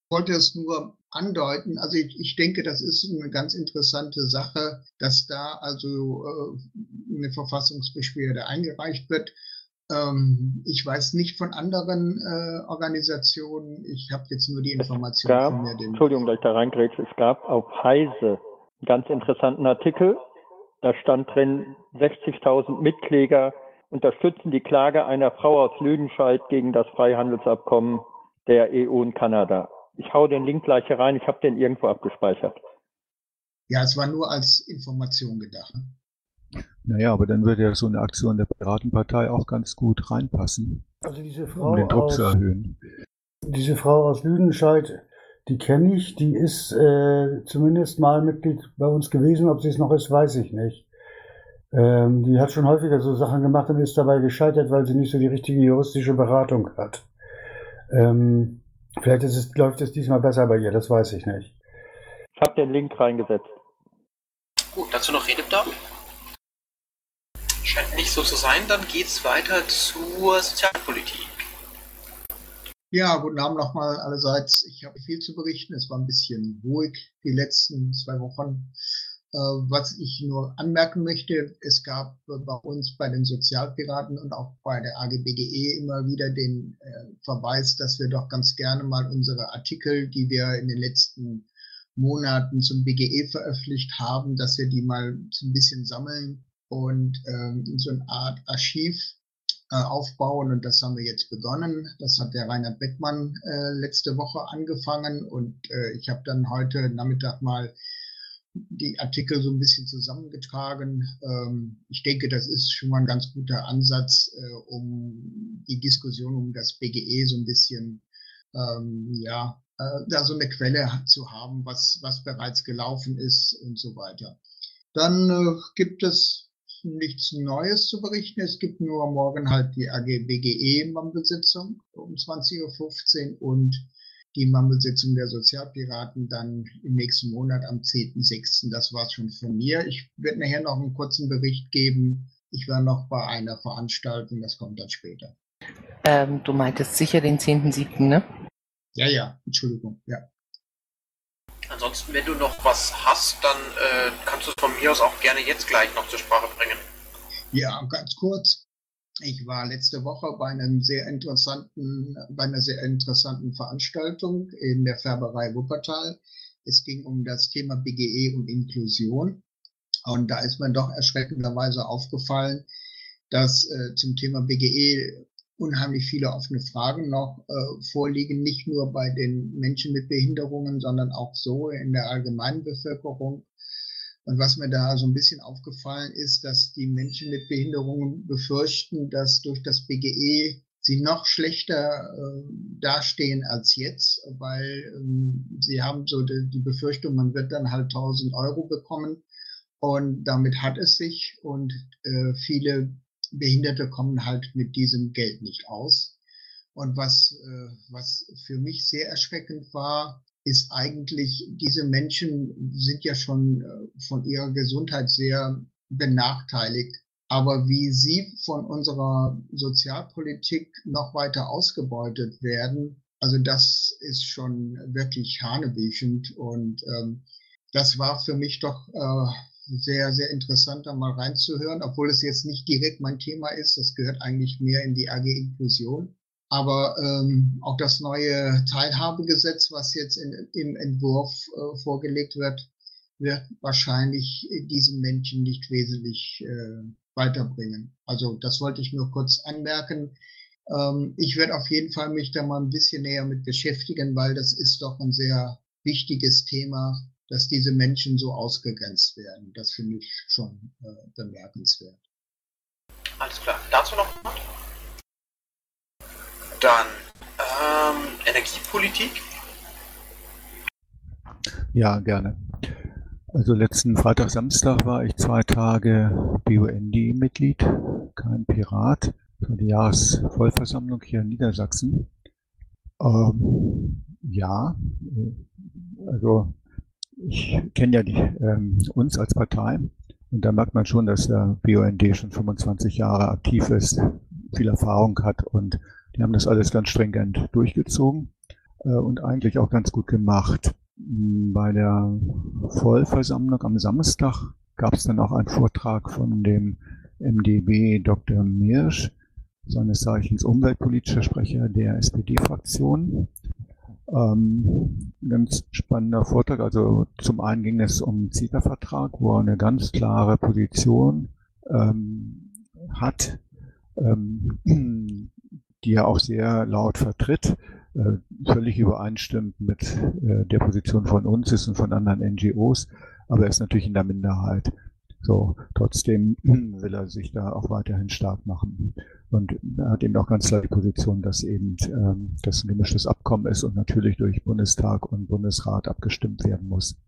[SPEAKER 9] wollte es nur andeuten. Also ich, ich denke, das ist eine ganz interessante Sache, dass da also äh, eine Verfassungsbeschwerde eingereicht wird. Ähm, ich weiß nicht von anderen äh, Organisationen. Ich habe jetzt nur die Information
[SPEAKER 7] gab,
[SPEAKER 9] von mir. Den
[SPEAKER 7] Entschuldigung, dass ich da reingrätsche. Es gab auf Heise einen ganz interessanten Artikel. Da stand drin, 60.000 Mitkläger unterstützen die Klage einer Frau aus Lüdenscheid gegen das Freihandelsabkommen der EU und Kanada. Ich hau den Link gleich hier rein, ich habe den irgendwo abgespeichert.
[SPEAKER 9] Ja, es war nur als Information gedacht.
[SPEAKER 5] Naja, aber dann würde ja so eine Aktion der Piratenpartei auch ganz gut reinpassen,
[SPEAKER 10] Also diese Frau,
[SPEAKER 5] um den Druck
[SPEAKER 10] aus,
[SPEAKER 5] zu erhöhen.
[SPEAKER 10] diese Frau aus Lüdenscheid, die kenne ich, die ist äh, zumindest mal Mitglied bei uns gewesen. Ob sie es noch ist, weiß ich nicht. Ähm, die hat schon häufiger so Sachen gemacht und ist dabei gescheitert, weil sie nicht so die richtige juristische Beratung hat. Ähm, vielleicht ist es, läuft es diesmal besser bei ihr, das weiß ich nicht.
[SPEAKER 7] Ich habe den Link reingesetzt.
[SPEAKER 2] Gut, dazu noch Redebedarf? Scheint nicht so zu sein. Dann geht's weiter zur Sozialpolitik.
[SPEAKER 9] Ja, guten Abend nochmal allerseits. Ich habe viel zu berichten. Es war ein bisschen ruhig die letzten zwei Wochen. Äh, was ich nur anmerken möchte, es gab äh, bei uns bei den Sozialpiraten und auch bei der AGBGE immer wieder den äh, Verweis, dass wir doch ganz gerne mal unsere Artikel, die wir in den letzten Monaten zum BGE veröffentlicht haben, dass wir die mal ein bisschen sammeln und ähm, so eine Art Archiv äh, aufbauen. Und das haben wir jetzt begonnen. Das hat der Reinhard Beckmann äh, letzte Woche angefangen. Und äh, ich habe dann heute Nachmittag mal die Artikel so ein bisschen zusammengetragen. Ähm, ich denke, das ist schon mal ein ganz guter Ansatz, äh, um die Diskussion um das BGE so ein bisschen, ähm, ja, äh, da so eine Quelle zu haben, was, was bereits gelaufen ist und so weiter. Dann äh, gibt es nichts Neues zu berichten. Es gibt nur morgen halt die AG BGE Mammelsitzung um 20.15 Uhr und die Mammelsitzung der Sozialpiraten dann im nächsten Monat am 10.06. Das war's schon von mir. Ich werde nachher noch einen kurzen Bericht geben. Ich war noch bei einer Veranstaltung, das kommt dann später.
[SPEAKER 1] Ähm, du meintest sicher den 10.7., ne?
[SPEAKER 9] Ja, ja, Entschuldigung, ja.
[SPEAKER 2] Ansonsten, wenn du noch was hast, dann äh, kannst du es von mir aus auch gerne jetzt gleich noch zur Sprache bringen.
[SPEAKER 9] Ja, ganz kurz. Ich war letzte Woche bei einem sehr interessanten, bei einer sehr interessanten Veranstaltung in der Färberei Wuppertal. Es ging um das Thema BGE und Inklusion. Und da ist mir doch erschreckenderweise aufgefallen, dass äh, zum Thema BGE unheimlich viele offene Fragen noch äh, vorliegen, nicht nur bei den Menschen mit Behinderungen, sondern auch so in der allgemeinen Bevölkerung. Und was mir da so ein bisschen aufgefallen ist, dass die Menschen mit Behinderungen befürchten, dass durch das BGE sie noch schlechter äh, dastehen als jetzt, weil ähm, sie haben so die, die Befürchtung, man wird dann halt 1000 Euro bekommen und damit hat es sich und äh, viele Behinderte kommen halt mit diesem Geld nicht aus. Und was, äh, was für mich sehr erschreckend war, ist eigentlich, diese Menschen sind ja schon äh, von ihrer Gesundheit sehr benachteiligt. Aber wie sie von unserer Sozialpolitik noch weiter ausgebeutet werden, also das ist schon wirklich hanebüchend. Und ähm, das war für mich doch äh, sehr, sehr interessant, da mal reinzuhören, obwohl es jetzt nicht direkt mein Thema ist. Das gehört eigentlich mehr in die AG Inklusion. Aber ähm, auch das neue Teilhabegesetz, was jetzt in, im Entwurf äh, vorgelegt wird, wird wahrscheinlich diesen Menschen nicht wesentlich äh, weiterbringen. Also das wollte ich nur kurz anmerken. Ähm, ich werde auf jeden Fall mich da mal ein bisschen näher mit beschäftigen, weil das ist doch ein sehr wichtiges Thema, dass diese Menschen so ausgegrenzt werden. Das finde ich schon äh, bemerkenswert.
[SPEAKER 2] Alles klar. Dazu noch was? Dann ähm, Energiepolitik.
[SPEAKER 5] Ja, gerne. Also letzten Freitag, Samstag war ich zwei Tage BUND-Mitglied, kein Pirat, für die Jahresvollversammlung hier in Niedersachsen. Ähm, ja, äh, also ich kenne ja die, ähm, uns als Partei und da merkt man schon, dass der BUND schon 25 Jahre aktiv ist, viel Erfahrung hat und die haben das alles ganz stringent durchgezogen äh, und eigentlich auch ganz gut gemacht. Bei der Vollversammlung am Samstag gab es dann auch einen Vortrag von dem MdB Dr. Mirsch, seines Zeichens umweltpolitischer Sprecher der SPD-Fraktion. Ähm, ganz spannender Vortrag. Also zum einen ging es um den CETA-Vertrag, wo er eine ganz klare Position ähm, hat, ähm, die er auch sehr laut vertritt, äh, völlig übereinstimmt mit äh, der Position von uns ist und von anderen NGOs, aber er ist natürlich in der Minderheit. So, trotzdem will er sich da auch weiterhin stark machen. Und er hat eben auch ganz klar die Position, dass eben ähm, das ein gemischtes Abkommen ist und natürlich durch Bundestag und Bundesrat abgestimmt werden muss.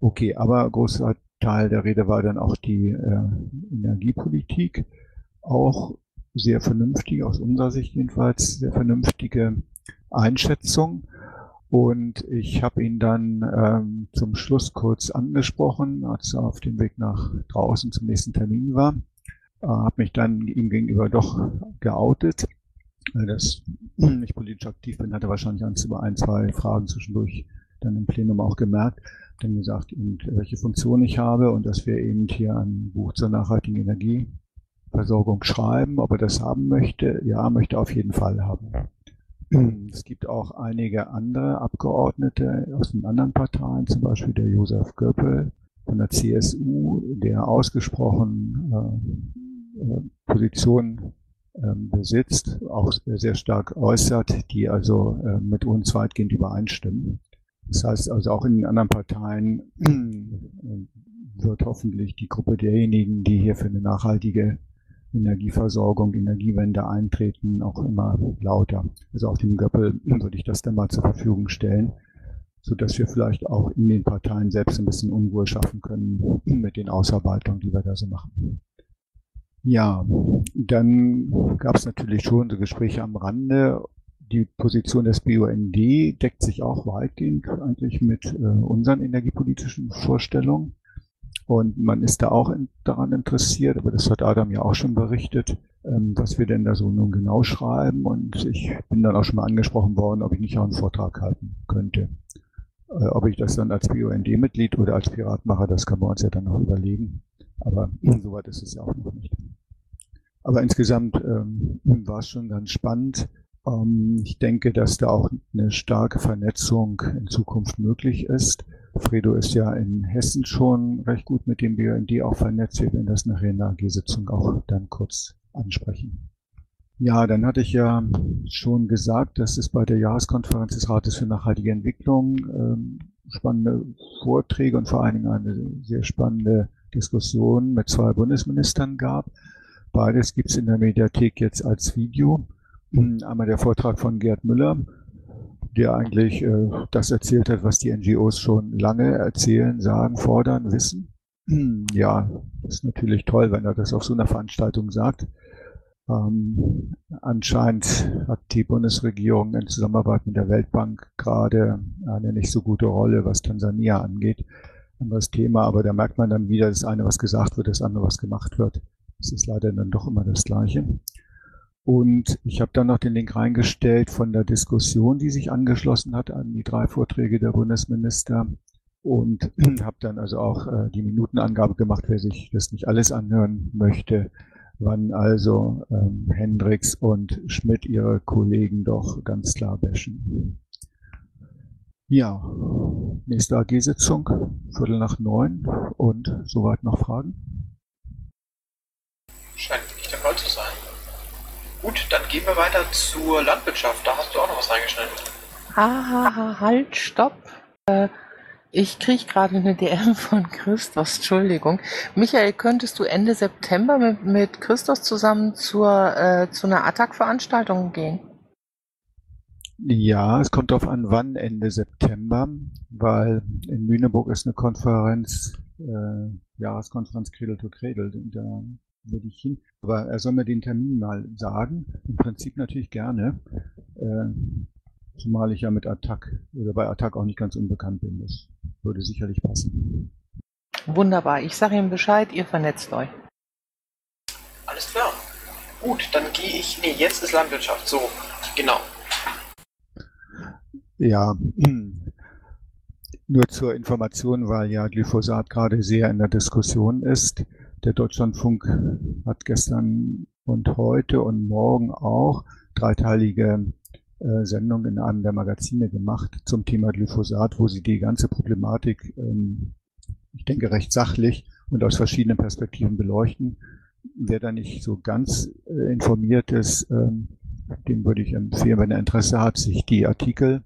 [SPEAKER 5] Okay, aber großer Teil der Rede war dann auch die äh, Energiepolitik. Auch sehr vernünftig, aus unserer Sicht jedenfalls, sehr vernünftige Einschätzung. Und ich habe ihn dann ähm, zum Schluss kurz angesprochen, als er auf dem Weg nach draußen zum nächsten Termin war. Äh, habe mich dann ihm gegenüber doch geoutet. Äh, dass ich politisch aktiv bin, hat er wahrscheinlich ein, zwei Fragen zwischendurch dann im Plenum auch gemerkt. Dann gesagt, eben, welche Funktion ich habe und dass wir eben hier ein Buch zur nachhaltigen Energieversorgung schreiben. Ob er das haben möchte? Ja, möchte auf jeden Fall haben. Es gibt auch einige andere Abgeordnete aus den anderen Parteien, zum Beispiel der Josef Göppel von der CSU, der ausgesprochen äh, Positionen äh, besitzt, auch sehr stark äußert, die also äh, mit uns weitgehend übereinstimmen. Das heißt also auch in den anderen Parteien äh, wird hoffentlich die Gruppe derjenigen, die hier für eine nachhaltige Energieversorgung, Energiewende eintreten, auch immer lauter. Also auf dem Göppel würde ich das dann mal zur Verfügung stellen, so dass wir vielleicht auch in den Parteien selbst ein bisschen Unruhe schaffen können mit den Ausarbeitungen, die wir da so machen. Ja, dann gab es natürlich schon so Gespräche am Rande. Die Position des BUND deckt sich auch weitgehend eigentlich mit äh, unseren energiepolitischen Vorstellungen. Und man ist da auch in, daran interessiert, aber das hat Adam ja auch schon berichtet, ähm, was wir denn da so nun genau schreiben. Und ich bin dann auch schon mal angesprochen worden, ob ich nicht auch einen Vortrag halten könnte. Äh, ob ich das dann als BUND-Mitglied oder als Pirat mache, das kann man uns ja dann noch überlegen. Aber soweit ist es ja auch noch nicht. Aber insgesamt ähm, war es schon ganz spannend. Ähm, ich denke, dass da auch eine starke Vernetzung in Zukunft möglich ist. Fredo ist ja in Hessen schon recht gut mit dem BND auch vernetzt. Wir werden das nachher in der AG-Sitzung auch dann kurz ansprechen. Ja, dann hatte ich ja schon gesagt, dass es bei der Jahreskonferenz des Rates für nachhaltige Entwicklung ähm, spannende Vorträge und vor allen Dingen eine sehr spannende Diskussion mit zwei Bundesministern gab. Beides gibt's in der Mediathek jetzt als Video. Einmal der Vortrag von Gerd Müller der eigentlich äh, das erzählt hat, was die NGOs schon lange erzählen, sagen, fordern, wissen. Ja, ist natürlich toll, wenn er das auf so einer Veranstaltung sagt. Ähm, anscheinend hat die Bundesregierung in Zusammenarbeit mit der Weltbank gerade eine nicht so gute Rolle, was Tansania angeht. Anderes Thema, aber da merkt man dann wieder, das eine, was gesagt wird, das andere, was gemacht wird. Das ist leider dann doch immer das Gleiche. Und ich habe dann noch den Link reingestellt von der Diskussion, die sich angeschlossen hat an die drei Vorträge der Bundesminister. Und habe dann also auch äh, die Minutenangabe gemacht, wer sich das nicht alles anhören möchte, wann also ähm, Hendricks und Schmidt ihre Kollegen doch ganz klar bashen. Ja, nächste AG-Sitzung, Viertel nach neun und soweit noch Fragen?
[SPEAKER 2] Scheint nicht der Fall zu sein. Gut, dann gehen wir weiter zur Landwirtschaft. Da hast du auch noch was reingeschnitten.
[SPEAKER 1] Hahaha, halt, stopp. Äh, ich kriege gerade eine DM von Christos, Entschuldigung. Michael, könntest du Ende September mit, mit Christos zusammen zur, äh, zu einer Attack-Veranstaltung gehen?
[SPEAKER 5] Ja, es kommt darauf an, wann Ende September, weil in Lüneburg ist eine Konferenz äh, Jahreskonferenz Cradle to Cradle. Da würde ich hin. Aber er soll mir den Termin mal sagen. Im Prinzip natürlich gerne. Äh, zumal ich ja mit Attack oder bei Attack auch nicht ganz unbekannt bin. Das würde sicherlich passen.
[SPEAKER 1] Wunderbar. Ich sage ihm Bescheid, ihr vernetzt euch.
[SPEAKER 2] Alles klar. Gut, dann gehe ich. Nee, jetzt ist Landwirtschaft. So, genau.
[SPEAKER 5] Ja, nur zur Information, weil ja Glyphosat gerade sehr in der Diskussion ist. Der Deutschlandfunk hat gestern und heute und morgen auch dreiteilige äh, Sendung in einem der Magazine gemacht zum Thema Glyphosat, wo sie die ganze Problematik, ähm, ich denke, recht sachlich und aus verschiedenen Perspektiven beleuchten. Wer da nicht so ganz äh, informiert ist, ähm, dem würde ich empfehlen, wenn er Interesse hat, sich die Artikel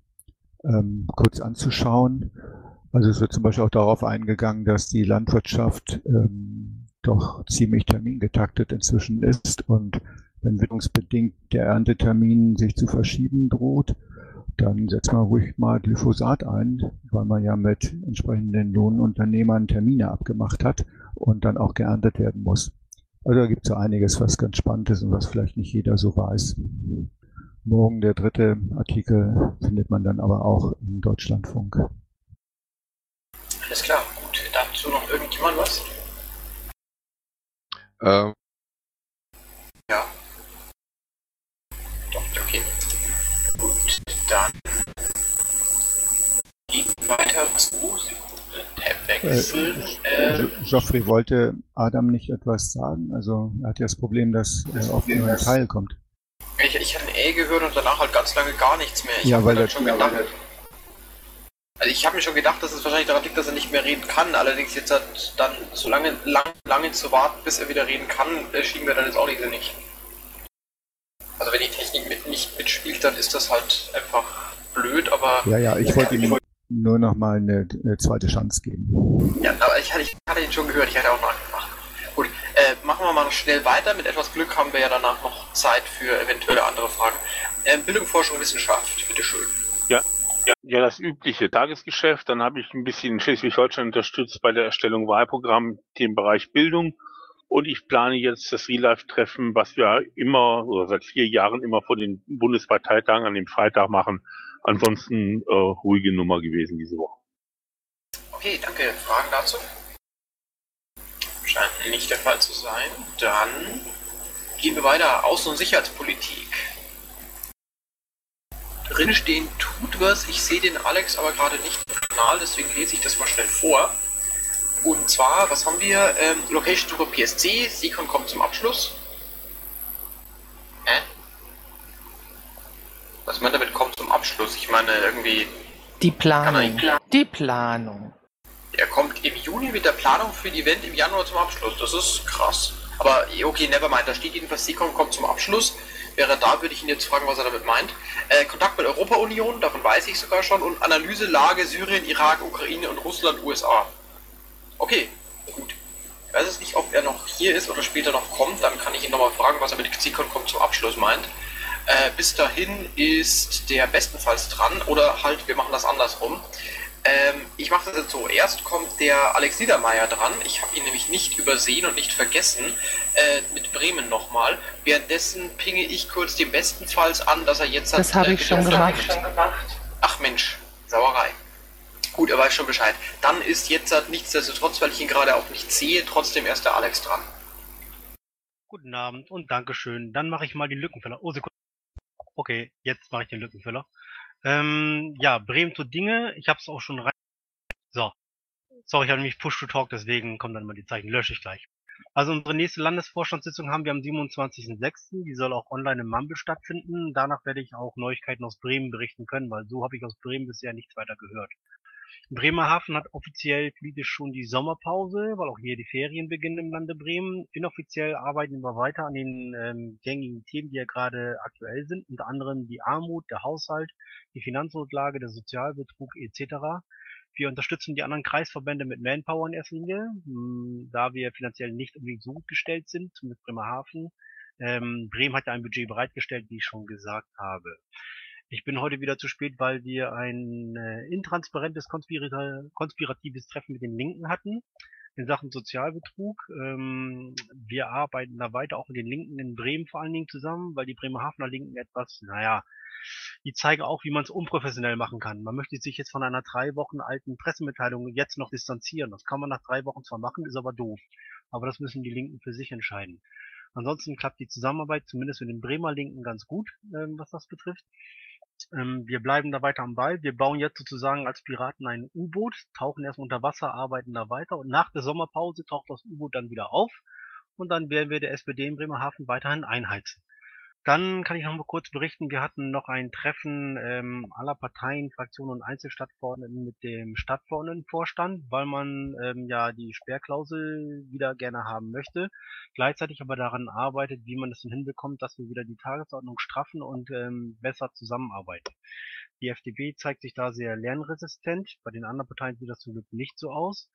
[SPEAKER 5] ähm, kurz anzuschauen. Also es wird zum Beispiel auch darauf eingegangen, dass die Landwirtschaft ähm, doch ziemlich termingetaktet inzwischen ist und wenn witterungsbedingt der Erntetermin sich zu verschieben droht, dann setzt man ruhig mal Glyphosat ein, weil man ja mit entsprechenden Lohnunternehmern Termine abgemacht hat und dann auch geerntet werden muss. Also da gibt es so einiges, was ganz spannend ist und was vielleicht nicht jeder so weiß. Morgen der dritte Artikel findet man dann aber auch im Deutschlandfunk.
[SPEAKER 2] Alles klar, gut. Dazu noch irgendjemand was?
[SPEAKER 4] Ähm,
[SPEAKER 2] Ja. Doch, okay. Gut, dann gehen wir weiter zu Sekunde. Tab wechseln. Äh,
[SPEAKER 5] Geoffrey wollte Adam nicht etwas sagen. Also er hat ja das Problem, dass er nur ein Teil kommt.
[SPEAKER 2] ich, ich hatte ein E gehört und danach halt ganz lange gar nichts mehr. Ich
[SPEAKER 5] Ja, weil der-
[SPEAKER 2] schon gedacht. Also ich habe mir schon gedacht, dass es wahrscheinlich daran liegt, dass er nicht mehr reden kann. Allerdings jetzt hat dann so lange, lang, lange zu warten, bis er wieder reden kann, äh, schien mir dann jetzt auch nicht sinnig. Also wenn die Technik mit, nicht mitspielt, dann ist das halt einfach blöd, aber
[SPEAKER 5] Ja, ja, ich wollte ihm nur noch mal eine, eine zweite Chance geben.
[SPEAKER 2] Ja, aber ich hatte, ich hatte ihn schon gehört, ich hatte auch nachgefragt. Gut, äh, machen wir mal noch schnell weiter. Mit etwas Glück haben wir ja danach noch Zeit für eventuelle andere Fragen. Ähm, Bildung, Forschung, Wissenschaft, bitteschön.
[SPEAKER 6] Ja, ja, ja, das übliche Tagesgeschäft. Dann habe ich ein bisschen Schleswig-Holstein unterstützt bei der Erstellung Wahlprogramm im Bereich Bildung. Und ich plane jetzt das Real-Life-Treffen, was wir immer oder seit vier Jahren immer vor den Bundesparteitagen an dem Freitag machen. Ansonsten äh, ruhige Nummer gewesen diese Woche.
[SPEAKER 2] Okay, danke. Fragen dazu? Scheint nicht der Fall zu sein. Dann gehen wir weiter. Außen- und Sicherheitspolitik. Drin stehen tut was. Ich sehe den Alex aber gerade nicht im Kanal, deswegen lese ich das mal schnell vor. Und zwar, was haben wir? Ähm, Location Suche PSC. Sikon kommt zum Abschluss. Hä? Was meint damit kommt zum Abschluss? Ich meine irgendwie.
[SPEAKER 1] Die Planung.
[SPEAKER 2] nicht.
[SPEAKER 1] Die Planung.
[SPEAKER 2] Er kommt im Juni mit der Planung für ein Event im Januar zum Abschluss. Das ist krass. Aber okay, nevermind. Da steht jedenfalls, Sikon kommt zum Abschluss. Wäre da, würde ich ihn jetzt fragen, was er damit meint. Äh, Kontakt mit Europa-Union, davon weiß ich sogar schon. Und Analyse Lage Syrien, Irak, Ukraine und Russland, USA. Okay, gut. Ich weiß es nicht, ob er noch hier ist oder später noch kommt. Dann kann ich ihn nochmal fragen, was er mit Sikon kommt zum Abschluss meint. Äh, bis dahin ist der bestenfalls dran. Oder halt, wir machen das andersrum. Ähm, ich mache das jetzt so. Erst kommt der Alex Niedermeyer dran. Ich habe ihn nämlich nicht übersehen und nicht vergessen. Äh, mit Bremen nochmal. Währenddessen pinge ich kurz dem bestenfalls an, dass er jetzt...
[SPEAKER 1] Das habe ich schon gemacht.
[SPEAKER 2] Ach Mensch, Sauerei. Gut, er weiß schon Bescheid. Dann ist jetzt halt nichtsdestotrotz, weil ich ihn gerade auch nicht sehe, trotzdem erst der Alex dran.
[SPEAKER 11] Guten Abend und Dankeschön. Dann mache ich mal den Lückenfüller. Oh, Sekunde. Okay, jetzt mache ich den Lückenfüller. Ähm, ja, Bremen zu Dinge. Ich habe es auch schon rein. So. Sorry, ich habe nämlich Push to Talk, deswegen kommen dann immer die Zeichen. Lösche ich gleich. Also unsere nächste Landesvorstandssitzung haben wir am 27.06. Die soll auch online im Mumble stattfinden. Danach werde ich auch Neuigkeiten aus Bremen berichten können, weil so habe ich aus Bremen bisher nichts weiter gehört. Bremerhaven hat offiziell politisch schon die Sommerpause, weil auch hier die Ferien beginnen im Lande Bremen. Inoffiziell arbeiten wir weiter an den ähm, gängigen Themen, die ja gerade aktuell sind, unter anderem die Armut, der Haushalt, die Finanznotlage, der Sozialbetrug etc. Wir unterstützen die anderen Kreisverbände mit Manpower in erster Linie, mh, da wir finanziell nicht unbedingt so gut gestellt sind mit Bremerhaven. Ähm, Bremen hat ja ein Budget bereitgestellt, wie ich schon gesagt habe. Ich bin heute wieder zu spät, weil wir ein äh, intransparentes, konspiratives Treffen mit den Linken hatten. in Sachen Sozialbetrug. Ähm, wir arbeiten da weiter auch mit den Linken in Bremen vor allen Dingen zusammen, weil die Bremerhavener Linken etwas, naja, die zeigen auch, wie man es unprofessionell machen kann. Man möchte sich jetzt von einer drei Wochen alten Pressemitteilung jetzt noch distanzieren. Das kann man nach drei Wochen zwar machen, ist aber doof. Aber das müssen die Linken für sich entscheiden. Ansonsten klappt die Zusammenarbeit zumindest mit den Bremer Linken ganz gut, ähm, was das betrifft. Ähm, wir bleiben da weiter am Ball. Wir bauen jetzt sozusagen als Piraten ein U-Boot, tauchen erst unter Wasser, arbeiten da weiter und nach der Sommerpause taucht das U-Boot dann wieder auf und dann werden wir der SPD in Bremerhaven weiterhin einheizen. Dann kann ich noch mal kurz berichten, wir hatten noch ein Treffen ähm, aller Parteien, Fraktionen und Einzelstadtverordneten mit dem Stadtverordnetenvorstand, weil man ähm, ja die Sperrklausel wieder gerne haben möchte, gleichzeitig aber daran arbeitet, wie man es denn hinbekommt, dass wir wieder die Tagesordnung straffen und ähm, besser zusammenarbeiten. Die FDP zeigt sich da sehr lernresistent, bei den anderen Parteien sieht das zum Glück nicht so aus.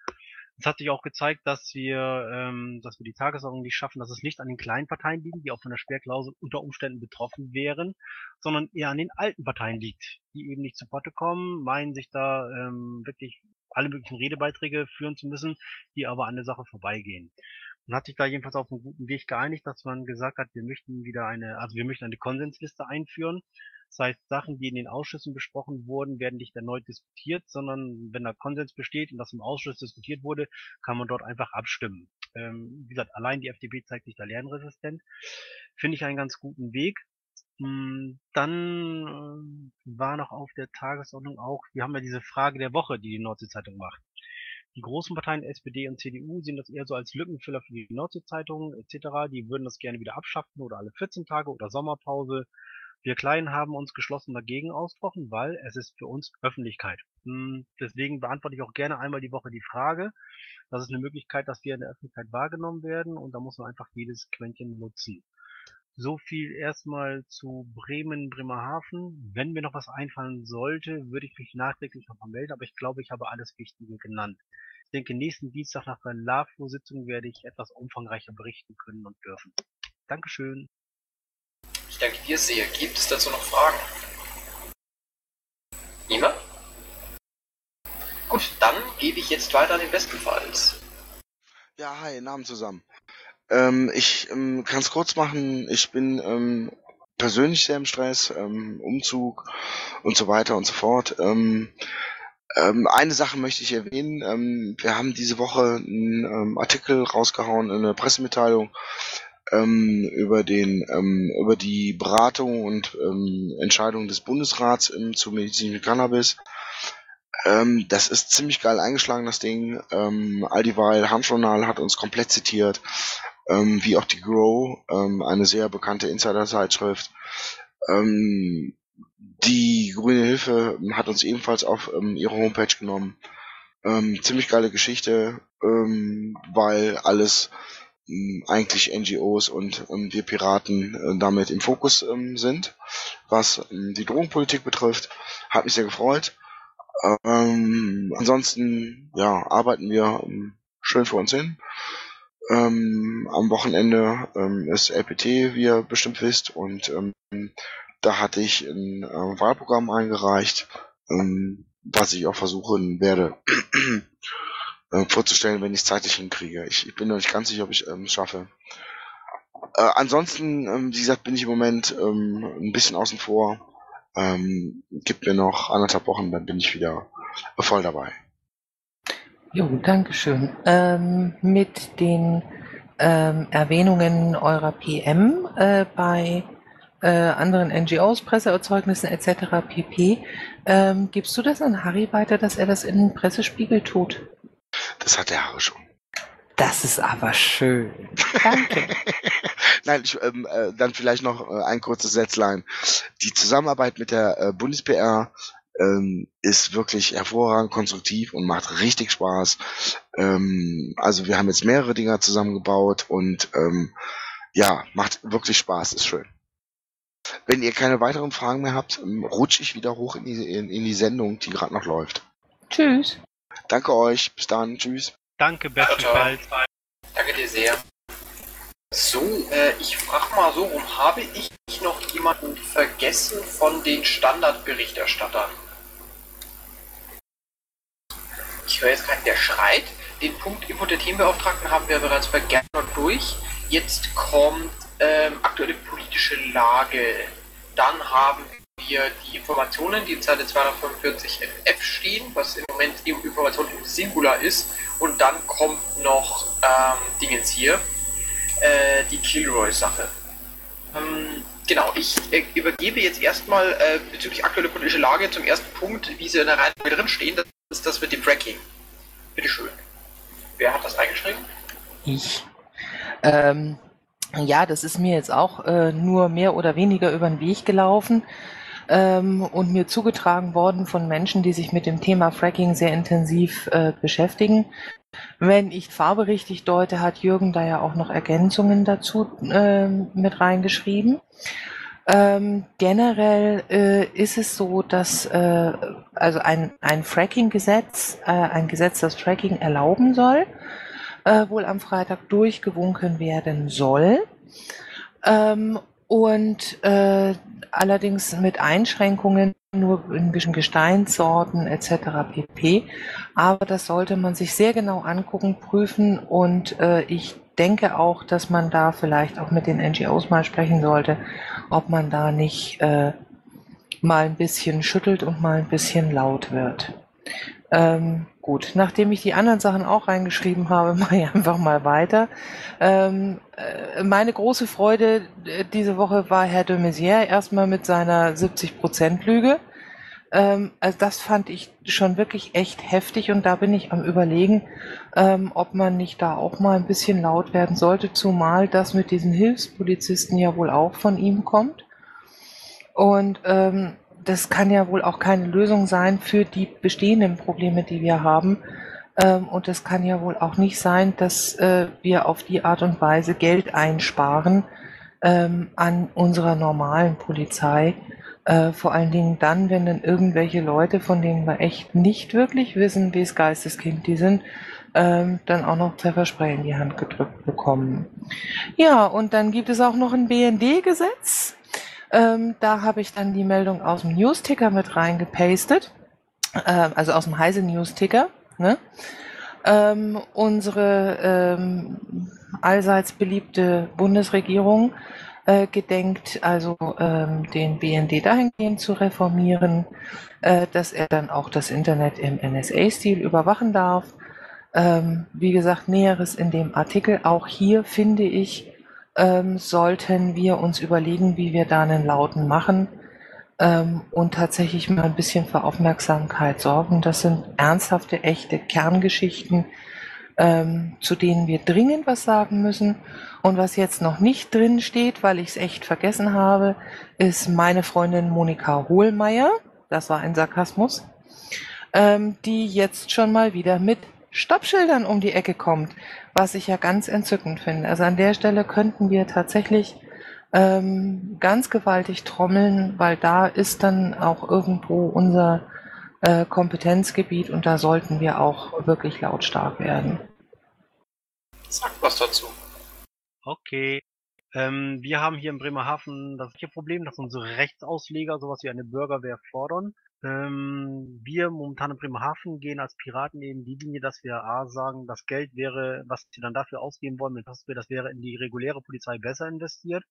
[SPEAKER 11] Es hat sich auch gezeigt, dass wir, ähm, dass wir die Tagesordnung nicht schaffen, dass es nicht an den kleinen Parteien liegt, die auch von der Sperrklausel unter Umständen betroffen wären, sondern eher an den alten Parteien liegt, die eben nicht zu Potte kommen, meinen sich da ähm, wirklich alle möglichen Redebeiträge führen zu müssen, die aber an der Sache vorbeigehen. Man hat sich da jedenfalls auf einen guten Weg geeinigt, dass man gesagt hat, wir möchten wieder eine, also wir möchten eine Konsensliste einführen, das heißt, Sachen, die in den Ausschüssen besprochen wurden, werden nicht erneut diskutiert, sondern wenn da Konsens besteht und das im Ausschuss diskutiert wurde, kann man dort einfach abstimmen. Ähm, wie gesagt, allein die FDP zeigt sich da lernresistent. Finde ich einen ganz guten Weg. Hm, dann äh, war noch auf der Tagesordnung auch, wir haben ja diese Frage der Woche, die die Nordsee-Zeitung macht. Die großen Parteien SPD und CDU sehen das eher so als Lückenfüller für die Nordsee-Zeitung etc. Die würden das gerne wieder abschaffen oder alle 14 Tage oder Sommerpause. Wir Kleinen haben uns geschlossen dagegen ausgesprochen, weil es ist für uns Öffentlichkeit. Hm, deswegen beantworte ich auch gerne einmal die Woche die Frage. Das ist eine Möglichkeit, dass wir in der Öffentlichkeit wahrgenommen werden und da muss man einfach jedes Quäntchen nutzen. So viel erstmal zu Bremen, Bremerhaven. Wenn mir noch was einfallen sollte, würde ich mich nachträglich nochmal melden, aber ich glaube, ich habe alles Wichtige genannt. Ich denke, nächsten Dienstag nach der LAFO-Sitzung werde ich etwas umfangreicher berichten können und dürfen. Dankeschön.
[SPEAKER 2] Dir sehr. Gibt es dazu noch Fragen? Niemand? Gut, dann gebe ich jetzt weiter an den Bestenfalls.
[SPEAKER 12] Ja, hi, Namen zusammen. Ähm, ich ähm, kann es kurz machen. Ich bin ähm, persönlich sehr im Stress, ähm, Umzug und so weiter und so fort. Ähm, ähm, eine Sache möchte ich erwähnen. Wir haben diese Woche einen Artikel rausgehauen, eine Pressemitteilung ähm, über den ähm, über die Beratung und ähm, Entscheidung des Bundesrats ähm, zu medizinischem Cannabis. Ähm, das ist ziemlich geil eingeschlagen, das Ding. Ähm, all dieweil Handjournal hat uns komplett zitiert, ähm, wie auch die Grow, ähm, eine sehr bekannte Insider-Zeitschrift. Ähm, die Grüne Hilfe hat uns ebenfalls auf ähm, ihre Homepage genommen. Ähm, ziemlich geile Geschichte, ähm, weil alles eigentlich NGOs und ähm, wir Piraten äh, damit im Fokus ähm, sind, was ähm, die Drogenpolitik betrifft. Hat mich sehr gefreut. Ähm, ansonsten ja, arbeiten wir ähm, schön vor uns hin. Ähm, am Wochenende ähm, ist LPT, wie ihr bestimmt wisst, und ähm, da hatte ich ein äh, Wahlprogramm eingereicht, ähm, was ich auch versuchen werde äh, vorzustellen, wenn ich es zeitlich hinkriege. Ich, ich bin noch nicht ganz sicher, ob ich es ähm, schaffe. Äh, ansonsten, ähm, wie gesagt, bin ich im Moment ähm, ein bisschen außen vor. Ähm, gibt mir noch anderthalb Wochen, dann bin ich wieder voll dabei.
[SPEAKER 1] Jo, Dankeschön. Ähm, mit den ähm, Erwähnungen eurer PM äh, bei äh, anderen NGOs, Presseerzeugnissen etc. pp. Ähm, gibst du das an Harry weiter, dass er das in den Pressespiegel tut?
[SPEAKER 12] Das hat der Harry schon.
[SPEAKER 1] Das ist aber schön. Danke.
[SPEAKER 12] Nein, ich, ähm, äh, dann vielleicht noch äh, ein kurzes Sätzlein. Die Zusammenarbeit mit der äh, Bundes-PR ähm, ist wirklich hervorragend konstruktiv und macht richtig Spaß. Ähm, also wir haben jetzt mehrere Dinger zusammengebaut und ähm, ja, macht wirklich Spaß, ist schön. Wenn ihr keine weiteren Fragen mehr habt, ähm, rutsche ich wieder hoch in die, in, in die Sendung, die gerade noch läuft.
[SPEAKER 1] Tschüss.
[SPEAKER 12] Danke euch, bis dann, tschüss.
[SPEAKER 11] Danke, bestenfalls.
[SPEAKER 2] Danke dir sehr. So, äh, ich frage mal so rum, habe ich noch jemanden vergessen von den Standardberichterstattern? Ich höre jetzt keinen, der schreit. den Punkt Input der Themenbeauftragten haben wir bereits bei Gernot durch. Jetzt kommt ähm, aktuelle politische Lage. Dann haben wir die Informationen, die in Zeile 245 FF stehen, was im Moment die Information im Singular ist. Und dann kommt noch ähm, Dingens hier, äh, die Kilroy-Sache. Ähm, genau, ich äh, übergebe jetzt erstmal äh, bezüglich aktuelle politische Lage zum ersten Punkt, wie sie in der Reihenfolge drin stehen. Das ist das mit dem Fracking. Bitteschön. Wer hat das eingeschrieben?
[SPEAKER 1] Ich. Ähm, ja, das ist mir jetzt auch äh, nur mehr oder weniger über den Weg gelaufen ähm, und mir zugetragen worden von Menschen, die sich mit dem Thema Fracking sehr intensiv äh, beschäftigen. Wenn ich Farbe richtig deute, hat Jürgen da ja auch noch Ergänzungen dazu äh, mit reingeschrieben. Ähm, generell äh, ist es so, dass äh, also ein, ein Fracking-Gesetz, äh, ein Gesetz, das Fracking erlauben soll, äh, wohl am Freitag durchgewunken werden soll. Ähm, und äh, allerdings mit Einschränkungen nur in bestimmten Gesteinssorten etc. pp. Aber das sollte man sich sehr genau angucken, prüfen und äh, ich denke auch, dass man da vielleicht auch mit den NGOs mal sprechen sollte, ob man da nicht äh, mal ein bisschen schüttelt und mal ein bisschen laut wird. Ähm, gut, nachdem ich die anderen Sachen auch reingeschrieben habe, mache ich einfach mal weiter. Ähm, äh, meine große Freude äh, diese Woche war Herr de Maizière erstmal mit seiner 70%-Lüge. Ähm, also das fand ich schon wirklich echt heftig und da bin ich am überlegen, ähm, ob man nicht da auch mal ein bisschen laut werden sollte, zumal das mit diesen Hilfspolizisten ja wohl auch von ihm kommt. Und ähm, das kann ja wohl auch keine Lösung sein für die bestehenden Probleme, die wir haben. Ähm, und es kann ja wohl auch nicht sein, dass äh, wir auf die Art und Weise Geld einsparen ähm, an unserer normalen Polizei. Äh, vor allen Dingen dann, wenn dann irgendwelche Leute, von denen wir echt nicht wirklich wissen, wie es Geisteskind die sind, ähm, dann auch noch Pfefferspray in die Hand gedrückt bekommen. Ja, und dann gibt es auch noch ein BND-Gesetz. Ähm, da habe ich dann die Meldung aus dem News-Ticker mit reingepastet, äh, also aus dem Heise News-Ticker. Ne? Ähm, unsere ähm, allseits beliebte Bundesregierung äh, gedenkt, also ähm, den BND dahingehend zu reformieren, äh, dass er dann auch das Internet im NSA-Stil überwachen darf. Ähm, wie gesagt, Näheres in dem Artikel. Auch hier finde ich, ähm, sollten wir uns überlegen, wie wir da einen Lauten machen ähm, und tatsächlich mal ein bisschen für Aufmerksamkeit sorgen. Das sind ernsthafte, echte Kerngeschichten, ähm, zu denen wir dringend was sagen müssen. Und was jetzt noch nicht drin steht, weil ich es echt vergessen habe, ist meine Freundin Monika Hohlmeier, das war ein Sarkasmus, ähm, die jetzt schon mal wieder mit Stoppschildern um die Ecke kommt, was ich ja ganz entzückend finde. Also an der Stelle könnten wir tatsächlich ähm, ganz gewaltig trommeln, weil da ist dann auch irgendwo unser äh, Kompetenzgebiet und da sollten wir auch wirklich lautstark werden.
[SPEAKER 2] Sag was dazu.
[SPEAKER 11] Okay. Ähm, wir haben hier in Bremerhaven das Problem, dass unsere Rechtsausleger sowas wie eine Bürgerwehr fordern. Ähm, wir momentan in Bremerhaven gehen als Piraten eben die Linie, dass wir A sagen, das Geld wäre, was sie dann dafür ausgeben wollen, mit was wir, das wäre in die reguläre Polizei besser investiert.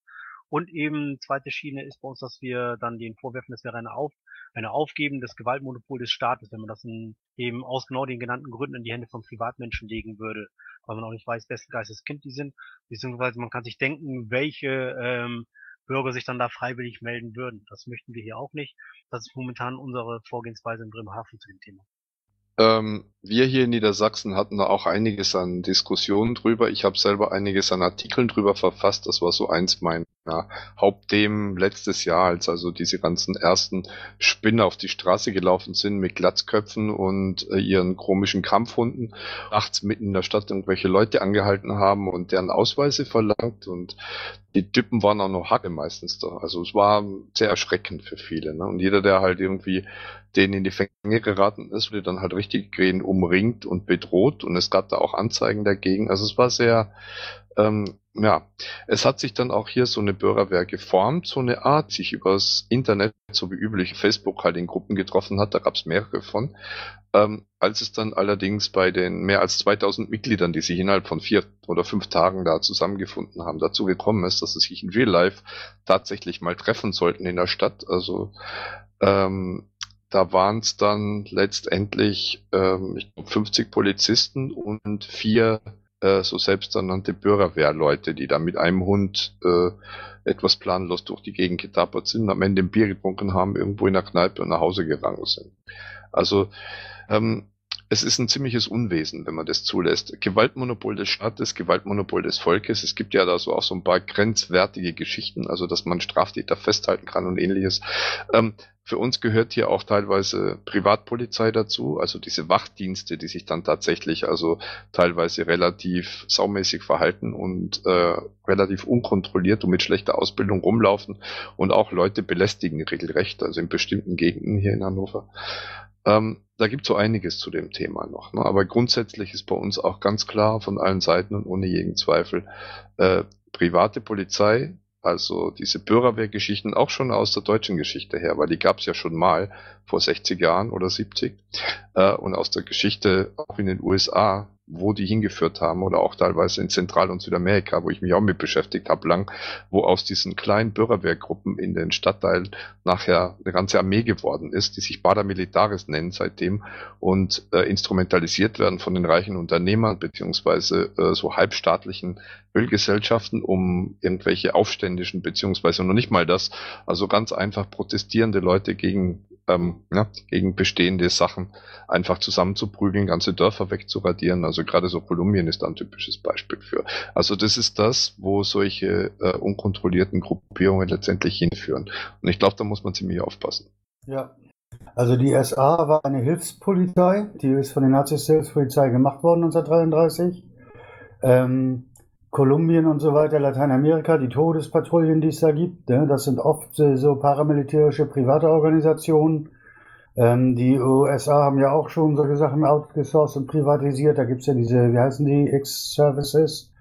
[SPEAKER 11] Und eben zweite Schiene ist bei uns, dass wir dann den vorwerfen, das wäre eine, Auf, eine Aufgeben des Gewaltmonopols des Staates, wenn man das in, eben aus genau den genannten Gründen in die Hände von Privatmenschen legen würde, weil man auch nicht weiß, wessen Geisteskind die sind, beziehungsweise man kann sich denken, welche ähm, Bürger sich dann da freiwillig melden würden. Das möchten wir hier auch nicht. Das ist momentan unsere Vorgehensweise in Bremerhaven zu dem Thema.
[SPEAKER 4] Ähm, wir hier in Niedersachsen hatten da auch einiges an Diskussionen drüber. Ich habe selber einiges an Artikeln drüber verfasst. Das war so eins meiner Hauptthemen letztes Jahr, als also diese ganzen ersten Spinner auf die Straße gelaufen sind mit Glatzköpfen und äh, ihren komischen Kampfhunden, nachts mitten in der Stadt irgendwelche Leute angehalten haben und deren Ausweise verlangt und die Typen waren auch noch Hacke meistens da. Also es war sehr erschreckend für viele. Ne? Und jeder, der halt irgendwie denen in die Fänge geraten ist, wurde dann halt richtig umringt und bedroht und es gab da auch Anzeigen dagegen. Also es war sehr Ähm, ja, es hat sich dann auch hier so eine Bürgerwehr geformt, so eine Art, sich übers Internet, so wie üblich, Facebook halt in Gruppen getroffen hat, da gab es mehrere von. Ähm, als es dann allerdings bei den mehr als 2000 Mitgliedern, die sich innerhalb von vier oder fünf Tagen da zusammengefunden haben, dazu gekommen ist, dass sie sich in Real Life tatsächlich mal treffen sollten in der Stadt, also ähm, da waren es dann letztendlich ähm, ich glaub, 50 Polizisten und vier äh, so selbsternannte Bürgerwehrleute, die da mit einem Hund äh, etwas planlos durch die Gegend getappert sind, am Ende ein Bier getrunken haben, irgendwo in der Kneipe und nach Hause gegangen sind. Also ähm, es ist ein ziemliches Unwesen, wenn man das zulässt. Gewaltmonopol des Staates, Gewaltmonopol des Volkes. Es gibt ja da so auch so ein paar grenzwertige Geschichten, also dass man Straftäter festhalten kann und ähnliches. Ähm, für uns gehört hier auch teilweise Privatpolizei dazu, also diese Wachdienste, die sich dann tatsächlich also teilweise relativ saumäßig verhalten und äh, relativ unkontrolliert und mit schlechter Ausbildung rumlaufen und auch Leute belästigen regelrecht, also in bestimmten Gegenden hier in Hannover. Ähm, da gibt es so einiges zu dem Thema noch. Ne? Aber grundsätzlich ist bei uns auch ganz klar von allen Seiten und ohne jeden Zweifel äh, private Polizei, also diese Bürgerwehrgeschichten auch schon aus der deutschen Geschichte her, weil die gab es ja schon mal vor 60 Jahren oder 70 äh, und aus der Geschichte auch in den USA wo die hingeführt haben oder auch teilweise in Zentral- und Südamerika, wo ich mich auch mit beschäftigt habe lang, wo aus diesen kleinen Bürgerwehrgruppen in den Stadtteilen nachher eine ganze Armee geworden ist, die sich Bada Militaris nennen seitdem und äh, instrumentalisiert werden von den reichen Unternehmern beziehungsweise äh, so halbstaatlichen Ölgesellschaften, um irgendwelche aufständischen beziehungsweise noch nicht mal das, also ganz einfach protestierende Leute gegen ähm, ja, gegen bestehende Sachen einfach zusammenzuprügeln, ganze Dörfer wegzuradieren. Also gerade so Kolumbien ist da ein typisches Beispiel für. Also das ist das, wo solche äh, unkontrollierten Gruppierungen letztendlich hinführen. Und ich glaube, da muss man ziemlich aufpassen.
[SPEAKER 10] Ja. Also die SA war eine Hilfspolizei, die ist von den Nazis Hilfspolizei gemacht worden 1933. Ähm, Kolumbien und so weiter, Lateinamerika, die Todespatrouillen, die es da gibt, ne, das sind oft so paramilitärische private Organisationen. Ähm, die USA haben ja auch schon solche Sachen outgesourced und privatisiert. Da gibt's ja diese, wie heißen die, X-Services,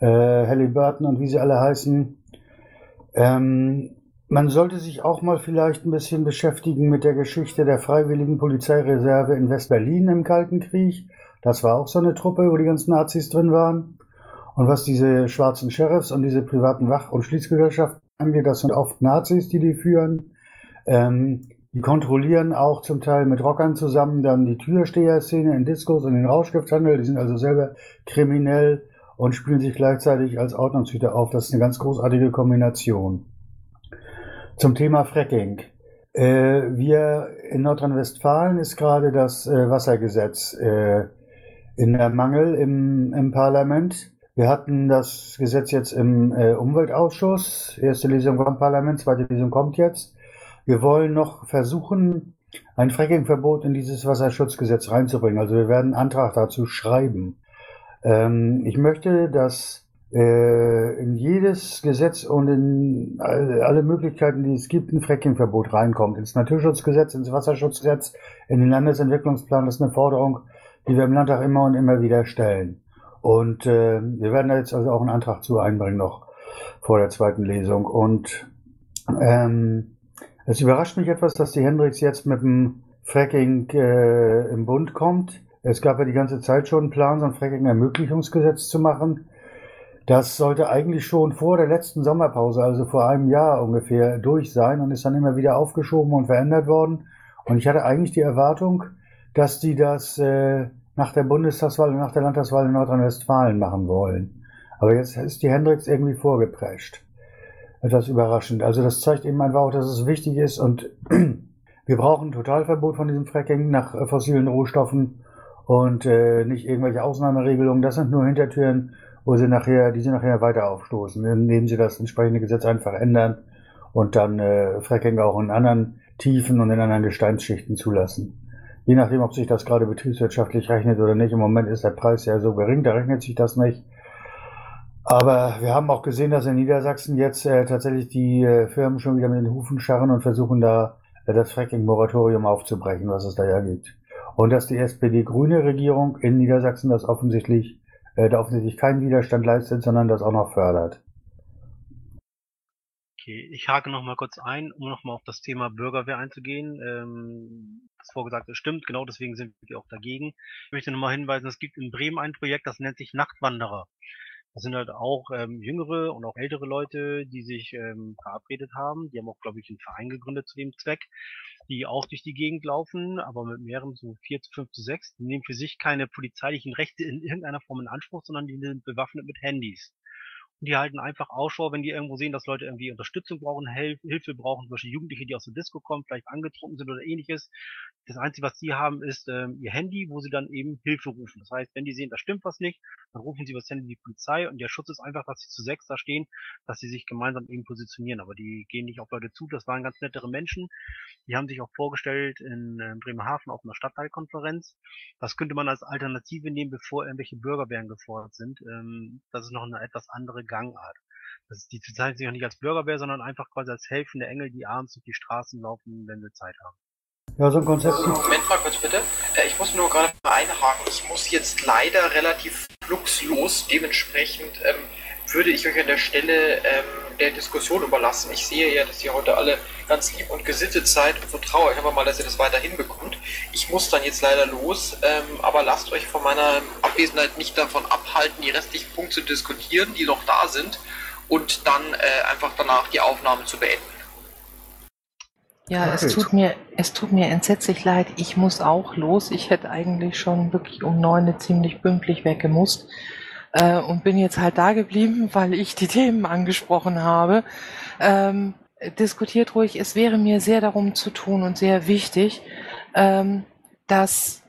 [SPEAKER 10] äh, Halliburton und wie sie alle heißen. Ähm, man sollte sich auch mal vielleicht ein bisschen beschäftigen mit der Geschichte der Freiwilligen Polizeireserve in West-Berlin im Kalten Krieg. Das war auch so eine Truppe, wo die ganzen Nazis drin waren. Und was diese schwarzen Sheriffs und diese privaten Wach- und Schließgesellschaften angeht, das sind oft Nazis, die die führen. Ähm, die kontrollieren auch zum Teil mit Rockern zusammen dann die Türsteher-Szene in Diskos und den Rauschgifthandel. Die sind also selber kriminell und spielen sich gleichzeitig als Ordnungshüter auf. Das ist eine ganz großartige Kombination. Zum Thema Fracking. Äh, wir in Nordrhein-Westfalen ist gerade das äh, Wassergesetz äh, in der Mangel im, im Parlament. Wir hatten das Gesetz jetzt im äh, Umweltausschuss. Erste Lesung im Parlament, zweite Lesung kommt jetzt. Wir wollen noch versuchen, ein Frackingverbot in dieses Wasserschutzgesetz reinzubringen. Also wir werden einen Antrag dazu schreiben. Ähm, ich möchte, dass äh, in jedes Gesetz und in alle Möglichkeiten, die es gibt, ein Frackingverbot reinkommt. Ins Naturschutzgesetz, ins Wasserschutzgesetz, in den Landesentwicklungsplan. Das ist eine Forderung, die wir im Landtag immer und immer wieder stellen. Und äh, wir werden da jetzt also auch einen Antrag zu einbringen noch vor der zweiten Lesung. Und ähm, es überrascht mich etwas, dass die Hendrix jetzt mit dem Fracking äh, im Bund kommt. Es gab ja die ganze Zeit schon einen Plan, so ein Fracking-Ermöglichungsgesetz zu machen. Das sollte eigentlich schon vor der letzten Sommerpause, also vor einem Jahr ungefähr, durch sein und ist dann immer wieder aufgeschoben und verändert worden. Und ich hatte eigentlich die Erwartung, dass die das äh, nach der Bundestagswahl und nach der Landtagswahl in Nordrhein-Westfalen machen wollen. Aber jetzt ist die Hendricks irgendwie vorgeprescht. Etwas überraschend. Also das zeigt eben einfach auch, dass es wichtig ist und wir brauchen ein Totalverbot von diesem Fracking nach äh, fossilen Rohstoffen und äh, nicht irgendwelche Ausnahmeregelungen. Das sind nur Hintertüren, wo sie nachher, die sie nachher weiter aufstoßen, indem sie das entsprechende Gesetz einfach ändern und dann äh, Fracking auch in anderen Tiefen und in anderen Gesteinsschichten zulassen. Je nachdem, ob sich das gerade betriebswirtschaftlich rechnet oder nicht. Im Moment ist der Preis ja so gering, da rechnet sich das nicht. Aber wir haben auch gesehen, dass in Niedersachsen jetzt äh, tatsächlich die äh, Firmen schon wieder mit den Hufen scharren und versuchen da äh, das Fracking-Moratorium aufzubrechen, was es da ja gibt. Und dass die SPD-grüne Regierung in Niedersachsen das offensichtlich äh, da offensichtlich keinen Widerstand leistet, sondern das auch noch fördert.
[SPEAKER 11] Okay, ich hake noch mal kurz ein, um noch mal auf das Thema Bürgerwehr einzugehen. Ähm, das Vorgesagte stimmt, genau deswegen sind wir auch dagegen. Ich möchte noch mal hinweisen, es gibt in Bremen ein Projekt, das nennt sich Nachtwanderer. Das sind halt auch ähm, jüngere und auch ältere Leute, die sich ähm, verabredet haben. Die haben auch, glaube ich, einen Verein gegründet zu dem Zweck, die auch durch die Gegend laufen, aber mit mehreren, so vier zu fünf zu sechs. Die nehmen für sich keine polizeilichen Rechte in irgendeiner Form in Anspruch, sondern die sind bewaffnet mit Handys. Die halten einfach Ausschau, wenn die irgendwo sehen, dass Leute irgendwie Unterstützung brauchen, Hel Hilfe brauchen, zum Beispiel Jugendliche, die aus der Disco kommen, vielleicht angetrunken sind oder ähnliches. Das Einzige, was sie haben, ist ähm, ihr Handy, wo sie dann eben Hilfe rufen. Das heißt, wenn die sehen, da stimmt was nicht, dann rufen sie was Handy die Polizei und der Schutz ist einfach, dass sie zu sechs da stehen, dass sie sich gemeinsam eben positionieren. Aber die gehen nicht auf Leute zu. Das waren ganz nettere Menschen. Die haben sich auch vorgestellt in äh, Bremerhaven auf einer Stadtteilkonferenz. Das könnte man als Alternative nehmen, bevor irgendwelche Bürgerwehren gefordert sind. Ähm, das ist noch eine etwas andere Gangart. Das ist, die bezeichnen sich auch nicht als Bürgerwehr, sondern einfach quasi als helfende Engel, die abends durch die Straßen laufen, wenn sie Zeit haben.
[SPEAKER 10] Ja, so ein Konzept.
[SPEAKER 2] Moment mal kurz bitte. Äh, ich muss nur gerade mal einhaken. Ich muss jetzt leider relativ fluxlos. Dementsprechend ähm, würde ich euch an der Stelle ähm, der Diskussion überlassen. Ich sehe ja, dass ihr heute alle ganz lieb und gesittet seid und vertraue euch einfach mal, dass ihr das weiter hinbekommt. Ich muss dann jetzt leider los, ähm, aber lasst euch von meiner Abwesenheit nicht davon abhalten, die restlichen Punkte zu diskutieren, die noch da sind und dann äh, einfach danach die Aufnahme zu beenden.
[SPEAKER 1] Ja, es tut mir, es tut mir entsetzlich leid. Ich muss auch los. Ich hätte eigentlich schon wirklich um neun ziemlich pünktlich weggemusst äh, und bin jetzt halt da geblieben, weil ich die Themen angesprochen habe. Ähm, diskutiert ruhig. Es wäre mir sehr darum zu tun und sehr wichtig, ähm, dass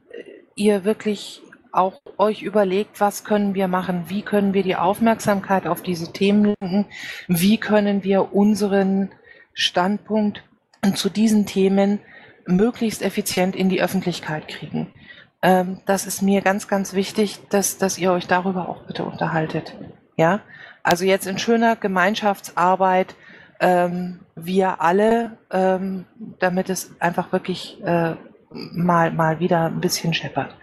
[SPEAKER 1] ihr wirklich auch euch überlegt, was können wir machen, wie können wir die Aufmerksamkeit auf diese Themen lenken, wie können wir unseren Standpunkt zu diesen Themen möglichst effizient in die Öffentlichkeit kriegen. Ähm, das ist mir ganz, ganz wichtig, dass, dass ihr euch darüber auch bitte unterhaltet. Ja, also jetzt in schöner Gemeinschaftsarbeit, ähm, wir alle, ähm, damit es einfach wirklich äh, mal, mal wieder ein bisschen scheppert.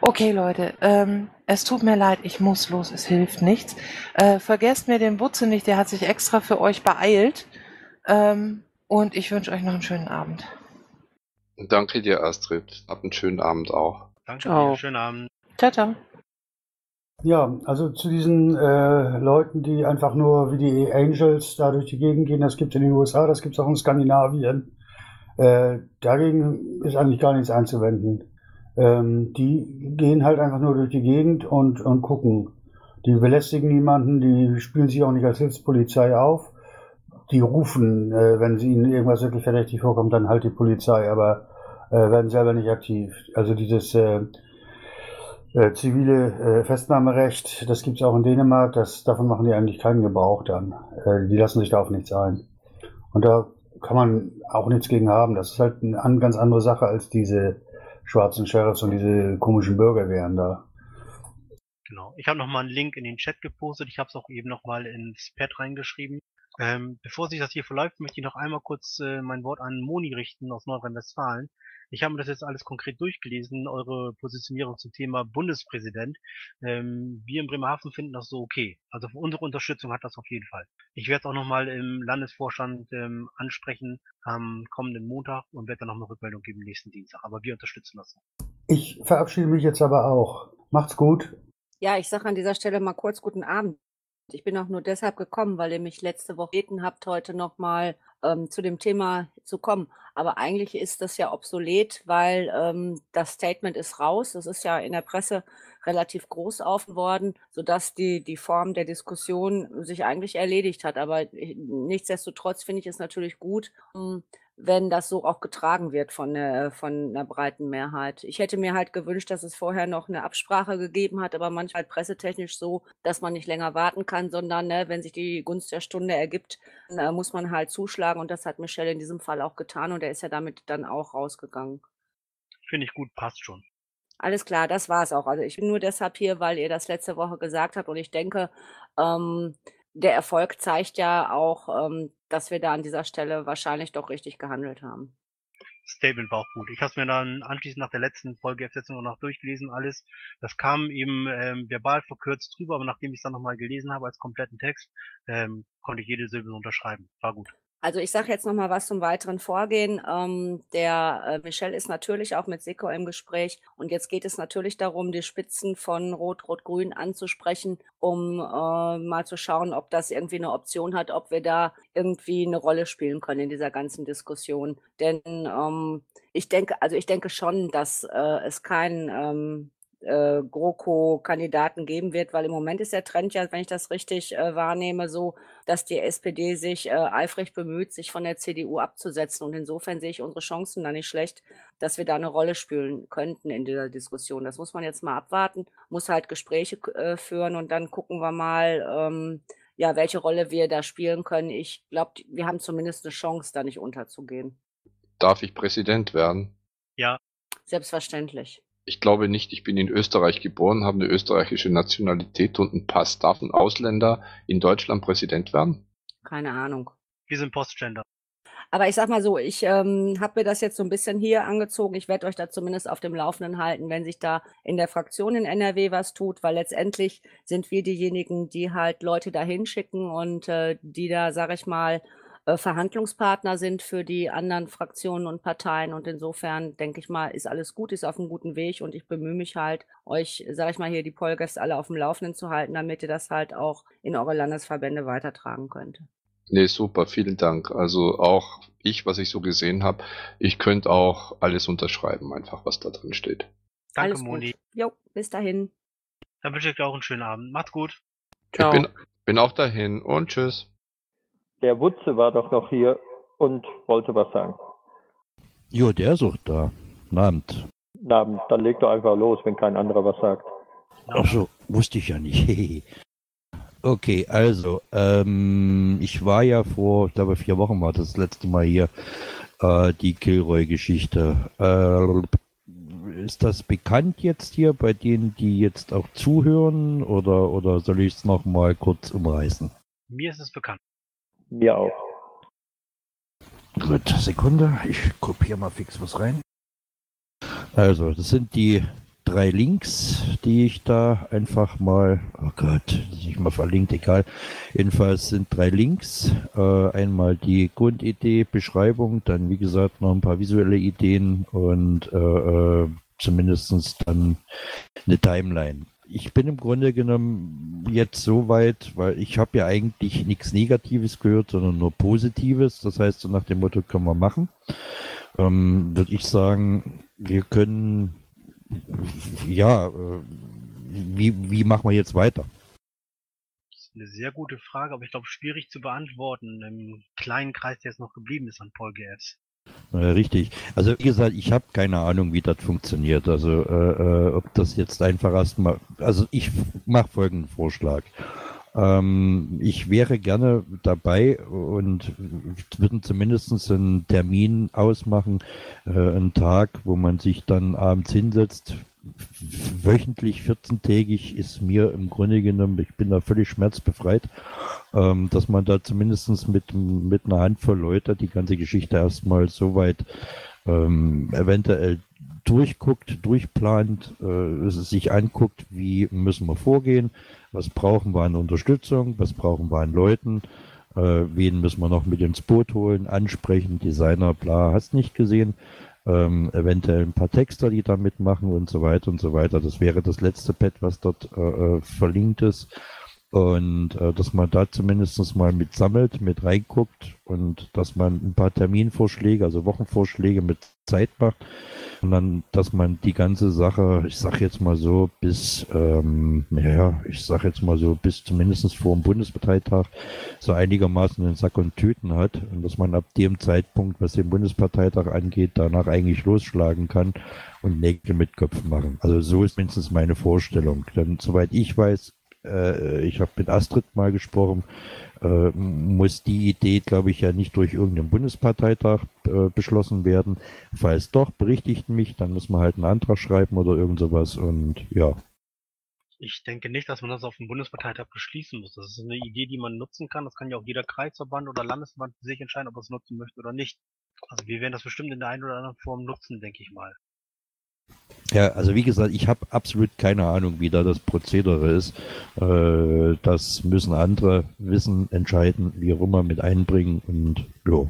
[SPEAKER 1] Okay, Leute, ähm, es tut mir leid, ich muss los, es hilft nichts. Äh, vergesst mir den Butze nicht, der hat sich extra für euch beeilt. Ähm, und ich wünsche euch noch einen schönen Abend.
[SPEAKER 4] Danke dir, Astrid. Hab einen schönen Abend auch.
[SPEAKER 11] Danke dir, schönen Abend.
[SPEAKER 1] Ciao, ciao.
[SPEAKER 10] Ja, also zu diesen äh, Leuten, die einfach nur wie die Angels da durch die Gegend gehen, das gibt es in den USA, das gibt es auch in Skandinavien. Äh, dagegen ist eigentlich gar nichts einzuwenden. Ähm, die gehen halt einfach nur durch die Gegend und, und gucken. Die belästigen niemanden, die spielen sich auch nicht als Hilfspolizei auf die rufen, äh, wenn sie ihnen irgendwas wirklich verdächtig vorkommt, dann halt die Polizei, aber äh, werden selber nicht aktiv. Also dieses äh, äh, zivile äh, Festnahmerecht, das gibt's auch in Dänemark, das, davon machen die eigentlich keinen Gebrauch dann. Äh, die lassen sich da auf nichts ein. Und da kann man auch nichts gegen haben. Das ist halt eine ganz andere Sache als diese schwarzen Sheriffs und diese komischen Bürgerwehren da.
[SPEAKER 11] Genau. Ich habe nochmal einen Link in den Chat gepostet. Ich habe es auch eben nochmal ins Pad reingeschrieben. Ähm, bevor sich das hier verläuft, möchte ich noch einmal kurz äh, mein Wort an Moni richten aus Nordrhein-Westfalen. Ich habe mir das jetzt alles konkret durchgelesen, eure Positionierung zum Thema Bundespräsident. Ähm, wir in Bremerhaven finden das so okay. Also für unsere Unterstützung hat das auf jeden Fall. Ich werde es auch nochmal im Landesvorstand ähm, ansprechen am kommenden Montag und werde dann noch eine Rückmeldung geben nächsten Dienstag. Aber wir unterstützen das.
[SPEAKER 10] Ich verabschiede mich jetzt aber auch. Macht's gut.
[SPEAKER 13] Ja, ich sage an dieser Stelle mal kurz guten Abend. Ich bin auch nur deshalb gekommen, weil ihr mich letzte Woche gebeten habt, heute nochmal ähm, zu dem Thema zu kommen. Aber eigentlich ist das ja obsolet, weil ähm, das Statement ist raus. Das ist ja in der Presse relativ groß worden, sodass die, die Form der Diskussion sich eigentlich erledigt hat. Aber nichtsdestotrotz finde ich es natürlich gut, hm, wenn das so auch getragen wird von der, von einer breiten Mehrheit. Ich hätte mir halt gewünscht, dass es vorher noch eine Absprache gegeben hat, aber manchmal pressetechnisch so, dass man nicht länger warten kann, sondern ne, wenn sich die Gunst der Stunde ergibt, dann äh, muss man halt zuschlagen und das hat Michelle in diesem Fall auch getan und er ist ja damit dann auch rausgegangen.
[SPEAKER 11] Finde ich gut, passt schon.
[SPEAKER 13] Alles klar, das war es auch. Also ich bin nur deshalb hier, weil ihr das letzte Woche gesagt habt und ich denke, ähm, der Erfolg zeigt ja auch, ähm, dass wir da an dieser Stelle wahrscheinlich doch richtig gehandelt haben.
[SPEAKER 11] Statement war auch gut. Ich habe es mir dann anschließend nach der letzten Folge F-Setzung auch noch durchgelesen, alles. Das kam eben ähm, verbal verkürzt drüber, aber nachdem ich es dann nochmal gelesen habe als kompletten Text, ähm, konnte ich jede Silbe unterschreiben. War gut.
[SPEAKER 13] Also ich sage jetzt noch mal was zum weiteren Vorgehen. Ähm, der äh, Michel ist natürlich auch mit Seko im Gespräch und jetzt geht es natürlich darum, die Spitzen von Rot, Rot, Grün anzusprechen, um äh, mal zu schauen, ob das irgendwie eine Option hat, ob wir da irgendwie eine Rolle spielen können in dieser ganzen Diskussion. Denn ähm, ich denke, also ich denke schon, dass äh, es kein ähm, äh, GroKo-Kandidaten geben wird, weil im Moment ist der Trend ja, wenn ich das richtig äh, wahrnehme, so, dass die SPD sich äh, eifrig bemüht, sich von der CDU abzusetzen. Und insofern sehe ich unsere Chancen da nicht schlecht, dass wir da eine Rolle spielen könnten in dieser Diskussion. Das muss man jetzt mal abwarten, muss halt Gespräche äh, führen und dann gucken wir mal, ähm, ja, welche Rolle wir da spielen können. Ich glaube, wir haben zumindest eine Chance, da nicht unterzugehen.
[SPEAKER 4] Darf ich Präsident werden?
[SPEAKER 11] Ja.
[SPEAKER 13] Selbstverständlich.
[SPEAKER 4] Ich glaube nicht, ich bin in Österreich geboren, habe eine österreichische Nationalität und einen Pass. Darf ein Ausländer in Deutschland Präsident werden?
[SPEAKER 13] Keine Ahnung.
[SPEAKER 11] Wir sind Postgender.
[SPEAKER 13] Aber ich sag mal so, ich ähm, habe mir das jetzt so ein bisschen hier angezogen. Ich werde euch da zumindest auf dem Laufenden halten, wenn sich da in der Fraktion in NRW was tut, weil letztendlich sind wir diejenigen, die halt Leute da hinschicken und äh, die da, sag ich mal, äh, Verhandlungspartner sind für die anderen Fraktionen und Parteien. Und insofern denke ich mal, ist alles gut, ist auf einem guten Weg und ich bemühe mich halt, euch, sage ich mal, hier die Polgäste alle auf dem Laufenden zu halten, damit ihr das halt auch in eure Landesverbände weitertragen könnt.
[SPEAKER 4] Nee, super, vielen Dank. Also auch ich, was ich so gesehen habe, ich könnte auch alles unterschreiben, einfach was da drin steht.
[SPEAKER 11] Danke,
[SPEAKER 13] Alles
[SPEAKER 11] Moni.
[SPEAKER 13] gut. Jo, bis dahin.
[SPEAKER 11] Dann wünsche ich dir auch einen schönen Abend. Macht's gut.
[SPEAKER 4] Ich bin, bin auch dahin und tschüss.
[SPEAKER 7] Der Wutze war doch noch hier und wollte was sagen.
[SPEAKER 14] Jo, der ist auch da. Abend.
[SPEAKER 7] Na, dann leg doch einfach los, wenn kein anderer was sagt.
[SPEAKER 14] Ach so, wusste ich ja nicht. okay, also, ähm, ich war ja vor, ich glaube, vier Wochen war das, das letzte Mal hier, äh, die Kilroy-Geschichte. Äh, ist das bekannt jetzt hier bei denen, die jetzt auch zuhören, oder, oder soll ich es nochmal kurz umreißen?
[SPEAKER 11] Mir ist es bekannt.
[SPEAKER 7] Mir auch.
[SPEAKER 14] Gut, Sekunde, ich kopiere mal fix was rein. Also, das sind die drei Links, die ich da einfach mal, oh Gott, nicht mal verlinkt, egal. Jedenfalls sind drei Links. Äh, einmal die Grundidee, Beschreibung, dann wie gesagt noch ein paar visuelle Ideen und äh, äh, zumindestens dann eine Timeline. Ich bin im Grunde genommen jetzt so weit, weil ich habe ja eigentlich nichts Negatives gehört, sondern nur Positives. Das heißt, so nach dem Motto können wir machen. Ähm, Würde ich sagen, wir können ja, äh, wie, wie machen wir jetzt weiter?
[SPEAKER 11] Das ist eine sehr gute Frage, aber ich glaube, schwierig zu beantworten im kleinen Kreis, der jetzt noch geblieben ist an Paul GFs.
[SPEAKER 14] Richtig. Also wie gesagt, ich habe keine Ahnung, wie das funktioniert. Also äh, äh, ob das jetzt einfach erstmal. Also ich mache folgenden Vorschlag. Ähm, ich wäre gerne dabei und würden zumindest einen Termin ausmachen, äh, einen Tag, wo man sich dann abends hinsetzt. Wöchentlich, 14-tägig ist mir im Grunde genommen, ich bin da völlig schmerzbefreit, ähm, dass man da zumindest mit, mit einer Handvoll Leute die ganze Geschichte erstmal so weit ähm, eventuell durchguckt, durchplant, äh, sich anguckt, wie müssen wir vorgehen, was brauchen wir an Unterstützung, was brauchen wir an Leuten, äh, wen müssen wir noch mit ins Boot holen, ansprechen, Designer, bla, hast nicht gesehen, ähm, eventuell ein paar Texter, die da mitmachen und so weiter und so weiter. Das wäre das letzte Pad, was dort äh, äh verlinkt ist. Und äh, dass man da zumindest mal mit sammelt, mit reinguckt und dass man ein paar Terminvorschläge, also Wochenvorschläge mit Zeit macht dann, dass man die ganze Sache, ich sag jetzt mal so, bis, ähm, ja, ich sag jetzt mal so, bis zumindest vor dem Bundesparteitag so einigermaßen den Sack und Tüten hat und dass man ab dem Zeitpunkt, was den Bundesparteitag angeht, danach eigentlich losschlagen kann und Nägel mit Köpfen machen. Also so ist mindestens meine Vorstellung. Denn soweit ich weiß, äh, ich habe mit Astrid mal gesprochen, äh, muss die Idee, glaube ich, ja nicht durch irgendeinen Bundesparteitag äh, beschlossen werden. Falls doch, berichtigt mich, dann muss man halt einen Antrag schreiben oder irgend sowas und ja.
[SPEAKER 11] Ich denke nicht, dass man das auf dem Bundesparteitag beschließen muss. Das ist eine Idee, die man nutzen kann. Das kann ja auch jeder Kreisverband oder Landesverband sich entscheiden, ob er es nutzen möchte oder nicht. Also wir werden das bestimmt in der einen oder anderen Form nutzen, denke ich mal.
[SPEAKER 14] Ja, also wie gesagt, ich habe absolut keine Ahnung, wie da das Prozedere ist. Äh, das müssen andere wissen, entscheiden, wie auch immer mit einbringen und ja.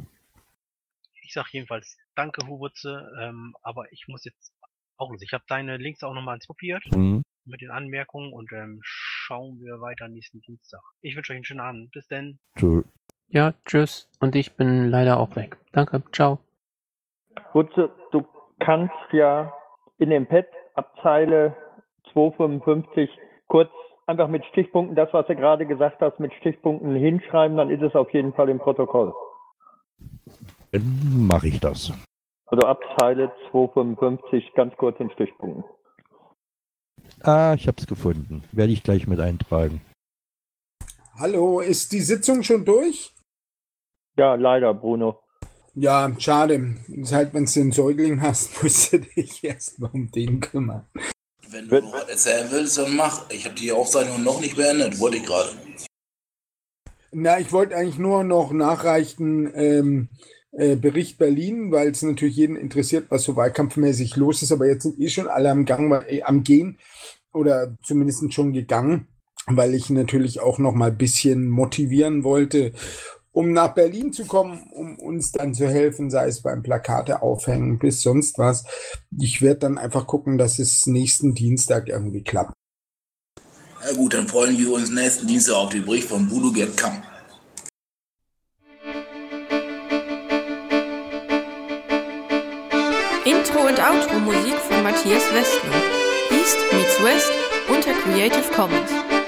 [SPEAKER 11] Ich sage jedenfalls danke, Hubutze, ähm, aber ich muss jetzt auch los. Ich habe deine Links auch nochmal kopiert
[SPEAKER 14] Mhm.
[SPEAKER 11] mit den Anmerkungen und ähm, schauen wir weiter nächsten Dienstag. Ich wünsche euch einen schönen Abend. Bis denn.
[SPEAKER 14] So.
[SPEAKER 3] Ja, tschüss. Und ich bin leider auch weg. Danke. Ciao.
[SPEAKER 7] Wutze, du kannst ja in dem Pad ab Zeile 255 kurz einfach mit Stichpunkten das, was du gerade gesagt hast, mit Stichpunkten hinschreiben, dann ist es auf jeden Fall im Protokoll.
[SPEAKER 14] Dann mache ich das.
[SPEAKER 7] Also ab Zeile 255 ganz kurz in Stichpunkten.
[SPEAKER 14] Ah, ich habe es gefunden. Werde ich gleich mit eintragen.
[SPEAKER 15] Hallo, ist die Sitzung schon durch?
[SPEAKER 7] Ja, leider, Bruno.
[SPEAKER 15] Ja, schade. Ist halt, wenn du einen Säugling hast, musst du dich erst mal um den kümmern.
[SPEAKER 16] Wenn du noch was erzählen willst, dann mach. Ich habe die Aufzeichnung noch nicht beendet, wollte ich gerade.
[SPEAKER 15] Na, ich wollte eigentlich nur noch nachreichen, ähm, äh, Bericht Berlin, weil es natürlich jeden interessiert, was so wahlkampfmäßig los ist, aber jetzt sind eh schon alle am Gang, äh, am Gehen oder zumindest schon gegangen, weil ich natürlich auch noch mal ein bisschen motivieren wollte, um nach Berlin zu kommen, um uns dann zu helfen, sei es beim Plakate aufhängen bis sonst was. Ich werde dann einfach gucken, dass es nächsten Dienstag irgendwie klappt.
[SPEAKER 16] Na gut, dann freuen wir uns nächsten Dienstag auf den Bericht von Gerd Kamm.
[SPEAKER 17] Intro und Outro Musik von Matthias Westner. East meets West unter Creative Commons.